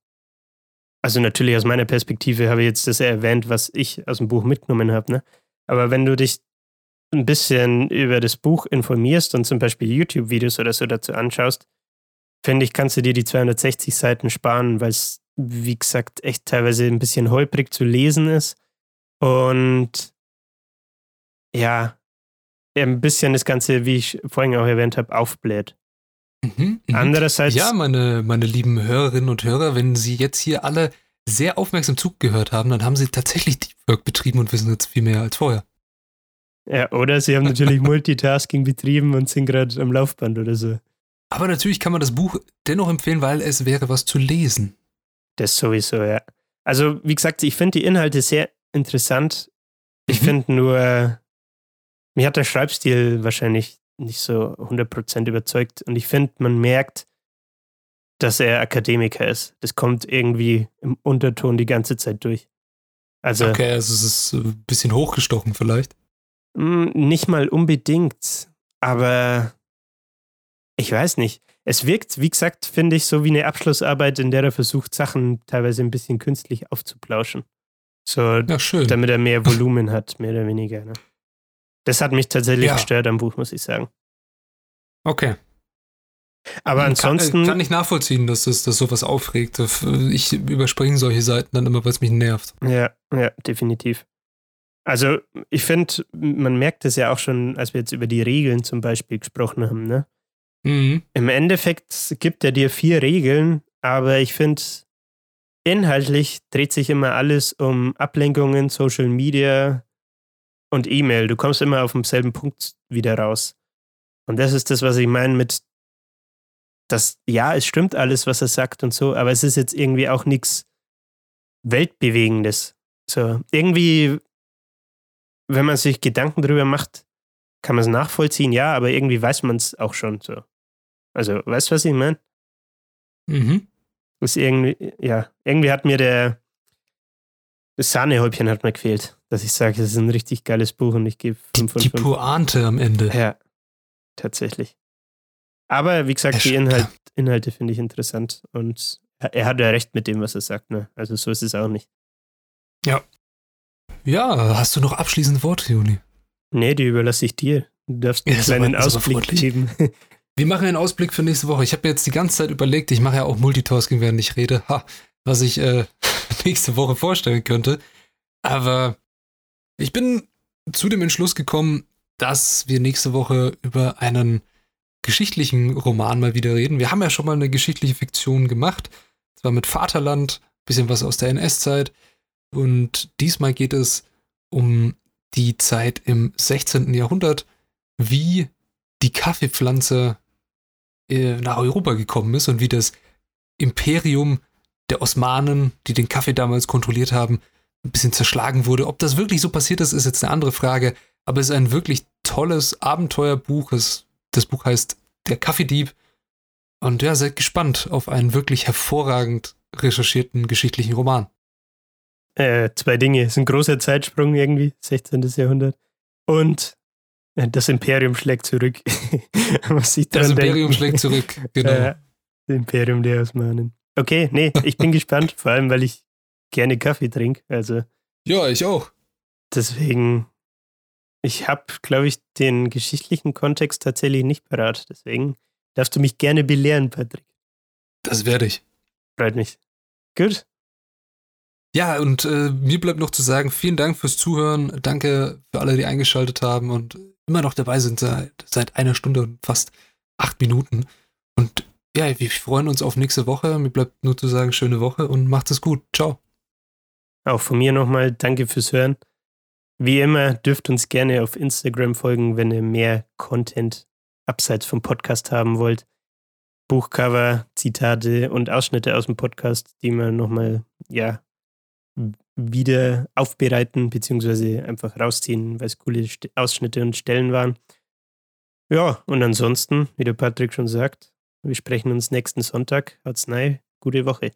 B: also natürlich aus meiner Perspektive habe ich jetzt das erwähnt, was ich aus dem Buch mitgenommen habe, ne? Aber wenn du dich ein bisschen über das Buch informierst und zum Beispiel YouTube-Videos oder so dazu anschaust, finde ich, kannst du dir die 260 Seiten sparen, weil es, wie gesagt, echt teilweise ein bisschen holprig zu lesen ist und ja, ein bisschen das Ganze, wie ich vorhin auch erwähnt habe, aufbläht.
C: Mhm, mhm, Andererseits. Ja, meine, meine lieben Hörerinnen und Hörer, wenn Sie jetzt hier alle sehr aufmerksam zugehört haben, dann haben Sie tatsächlich Deep Work betrieben und wissen jetzt viel mehr als vorher.
B: Ja, oder Sie haben natürlich Multitasking betrieben und sind gerade am Laufband oder so.
C: Aber natürlich kann man das Buch dennoch empfehlen, weil es wäre was zu lesen.
B: Das sowieso, ja. Also, wie gesagt, ich finde die Inhalte sehr interessant. Ich mhm. finde nur, mir hat der Schreibstil wahrscheinlich nicht so 100% überzeugt. Und ich finde, man merkt, dass er Akademiker ist. Das kommt irgendwie im Unterton die ganze Zeit durch.
C: Also, okay, also es ist ein bisschen hochgestochen vielleicht.
B: Hm, nicht mal unbedingt, aber ich weiß nicht. Es wirkt, wie gesagt, finde ich, so wie eine Abschlussarbeit, in der er versucht, Sachen teilweise ein bisschen künstlich aufzuplauschen. So, ja, damit er mehr Volumen hat, mehr oder weniger. Ne? Das hat mich tatsächlich ja. gestört am Buch, muss ich sagen.
C: Okay.
B: Aber kann, ansonsten.
C: Kann ich nachvollziehen, dass das dass sowas aufregt. Ich überspringe solche Seiten dann immer, weil es mich nervt.
B: Ja, ja, definitiv. Also, ich finde, man merkt es ja auch schon, als wir jetzt über die Regeln zum Beispiel gesprochen haben, ne? Mhm. Im Endeffekt gibt er dir vier Regeln, aber ich finde, inhaltlich dreht sich immer alles um Ablenkungen, Social Media, und E-Mail. Du kommst immer auf demselben Punkt wieder raus. Und das ist das, was ich meine mit, dass ja, es stimmt alles, was er sagt und so, aber es ist jetzt irgendwie auch nichts Weltbewegendes. So, irgendwie, wenn man sich Gedanken drüber macht, kann man es nachvollziehen, ja, aber irgendwie weiß man es auch schon so. Also, weißt du, was ich meine?
C: Mhm.
B: Das ist irgendwie, ja, irgendwie hat mir der das Sahnehäubchen hat mir gefehlt, dass ich sage, es ist ein richtig geiles Buch und ich gebe 5 von
C: Die
B: 5.
C: Pointe am Ende.
B: Ja, tatsächlich. Aber wie gesagt, die. Inhalt, Inhalte finde ich interessant und er, er hat ja recht mit dem, was er sagt. Ne? Also so ist es auch nicht.
C: Ja, hast du noch abschließende Worte, Juni?
B: Nee, die überlasse ich dir. Du darfst
C: Ja,
B: einen
C: aber-
B: kleinen
C: aber
B: Ausblick geben.
C: Wir machen einen Ausblick für nächste Woche. Ich habe mir jetzt die ganze Zeit überlegt, ich mache ja auch Multitasking, während ich rede, ha, was ich äh, nächste Woche vorstellen könnte. Aber ich bin zu dem Entschluss gekommen, dass wir nächste Woche über einen geschichtlichen Roman mal wieder reden. Wir haben ja schon mal eine geschichtliche Fiktion gemacht. Zwar mit Vaterland, bisschen was aus der NS-Zeit. Und diesmal geht es um die Zeit im 16. Jahrhundert, wie die Kaffeepflanze äh, nach Europa gekommen ist und wie das Imperium der Osmanen, die den Kaffee damals kontrolliert haben, ein bisschen zerschlagen wurde. Ob das wirklich so passiert ist, ist jetzt eine andere Frage. Aber es ist ein wirklich tolles Abenteuerbuch. Das Buch heißt Der Kaffeedieb. Und ja, seid gespannt auf einen wirklich hervorragend recherchierten geschichtlichen Roman.
B: Äh, zwei Dinge. Es ist ein großer Zeitsprung irgendwie, 16. Jahrhundert. Und äh, das Imperium schlägt zurück.
C: Das Imperium
B: denken.
C: schlägt zurück. Genau.
B: Äh, das Imperium der Osmanen. Okay, nee, ich bin gespannt, vor allem weil ich gerne Kaffee trinke. Also
C: Ja, ich auch.
B: deswegen, ich habe, glaube ich, den geschichtlichen Kontext tatsächlich nicht parat. Deswegen darfst du mich gerne belehren, Patrick.
C: Das werde ich.
B: Freut mich. Gut.
C: Ja, und äh, mir bleibt noch zu sagen, vielen Dank fürs Zuhören. Danke für alle, die eingeschaltet haben und immer noch dabei sind seit, seit einer Stunde und fast acht Minuten. Und ja, wir freuen uns auf nächste Woche. Mir bleibt nur zu sagen, schöne Woche und macht es gut. Ciao.
B: Auch von mir nochmal danke fürs Hören. Wie immer dürft uns gerne auf Instagram folgen, wenn ihr mehr Content abseits vom Podcast haben wollt. Buchcover, Zitate und Ausschnitte aus dem Podcast, die wir nochmal, ja, wieder aufbereiten, beziehungsweise einfach rausziehen, weil es coole St- Ausschnitte und Stellen waren. Ja, und ansonsten, wie der Patrick schon sagt, wir sprechen uns nächsten Sonntag. Haut's rein. Gute Woche.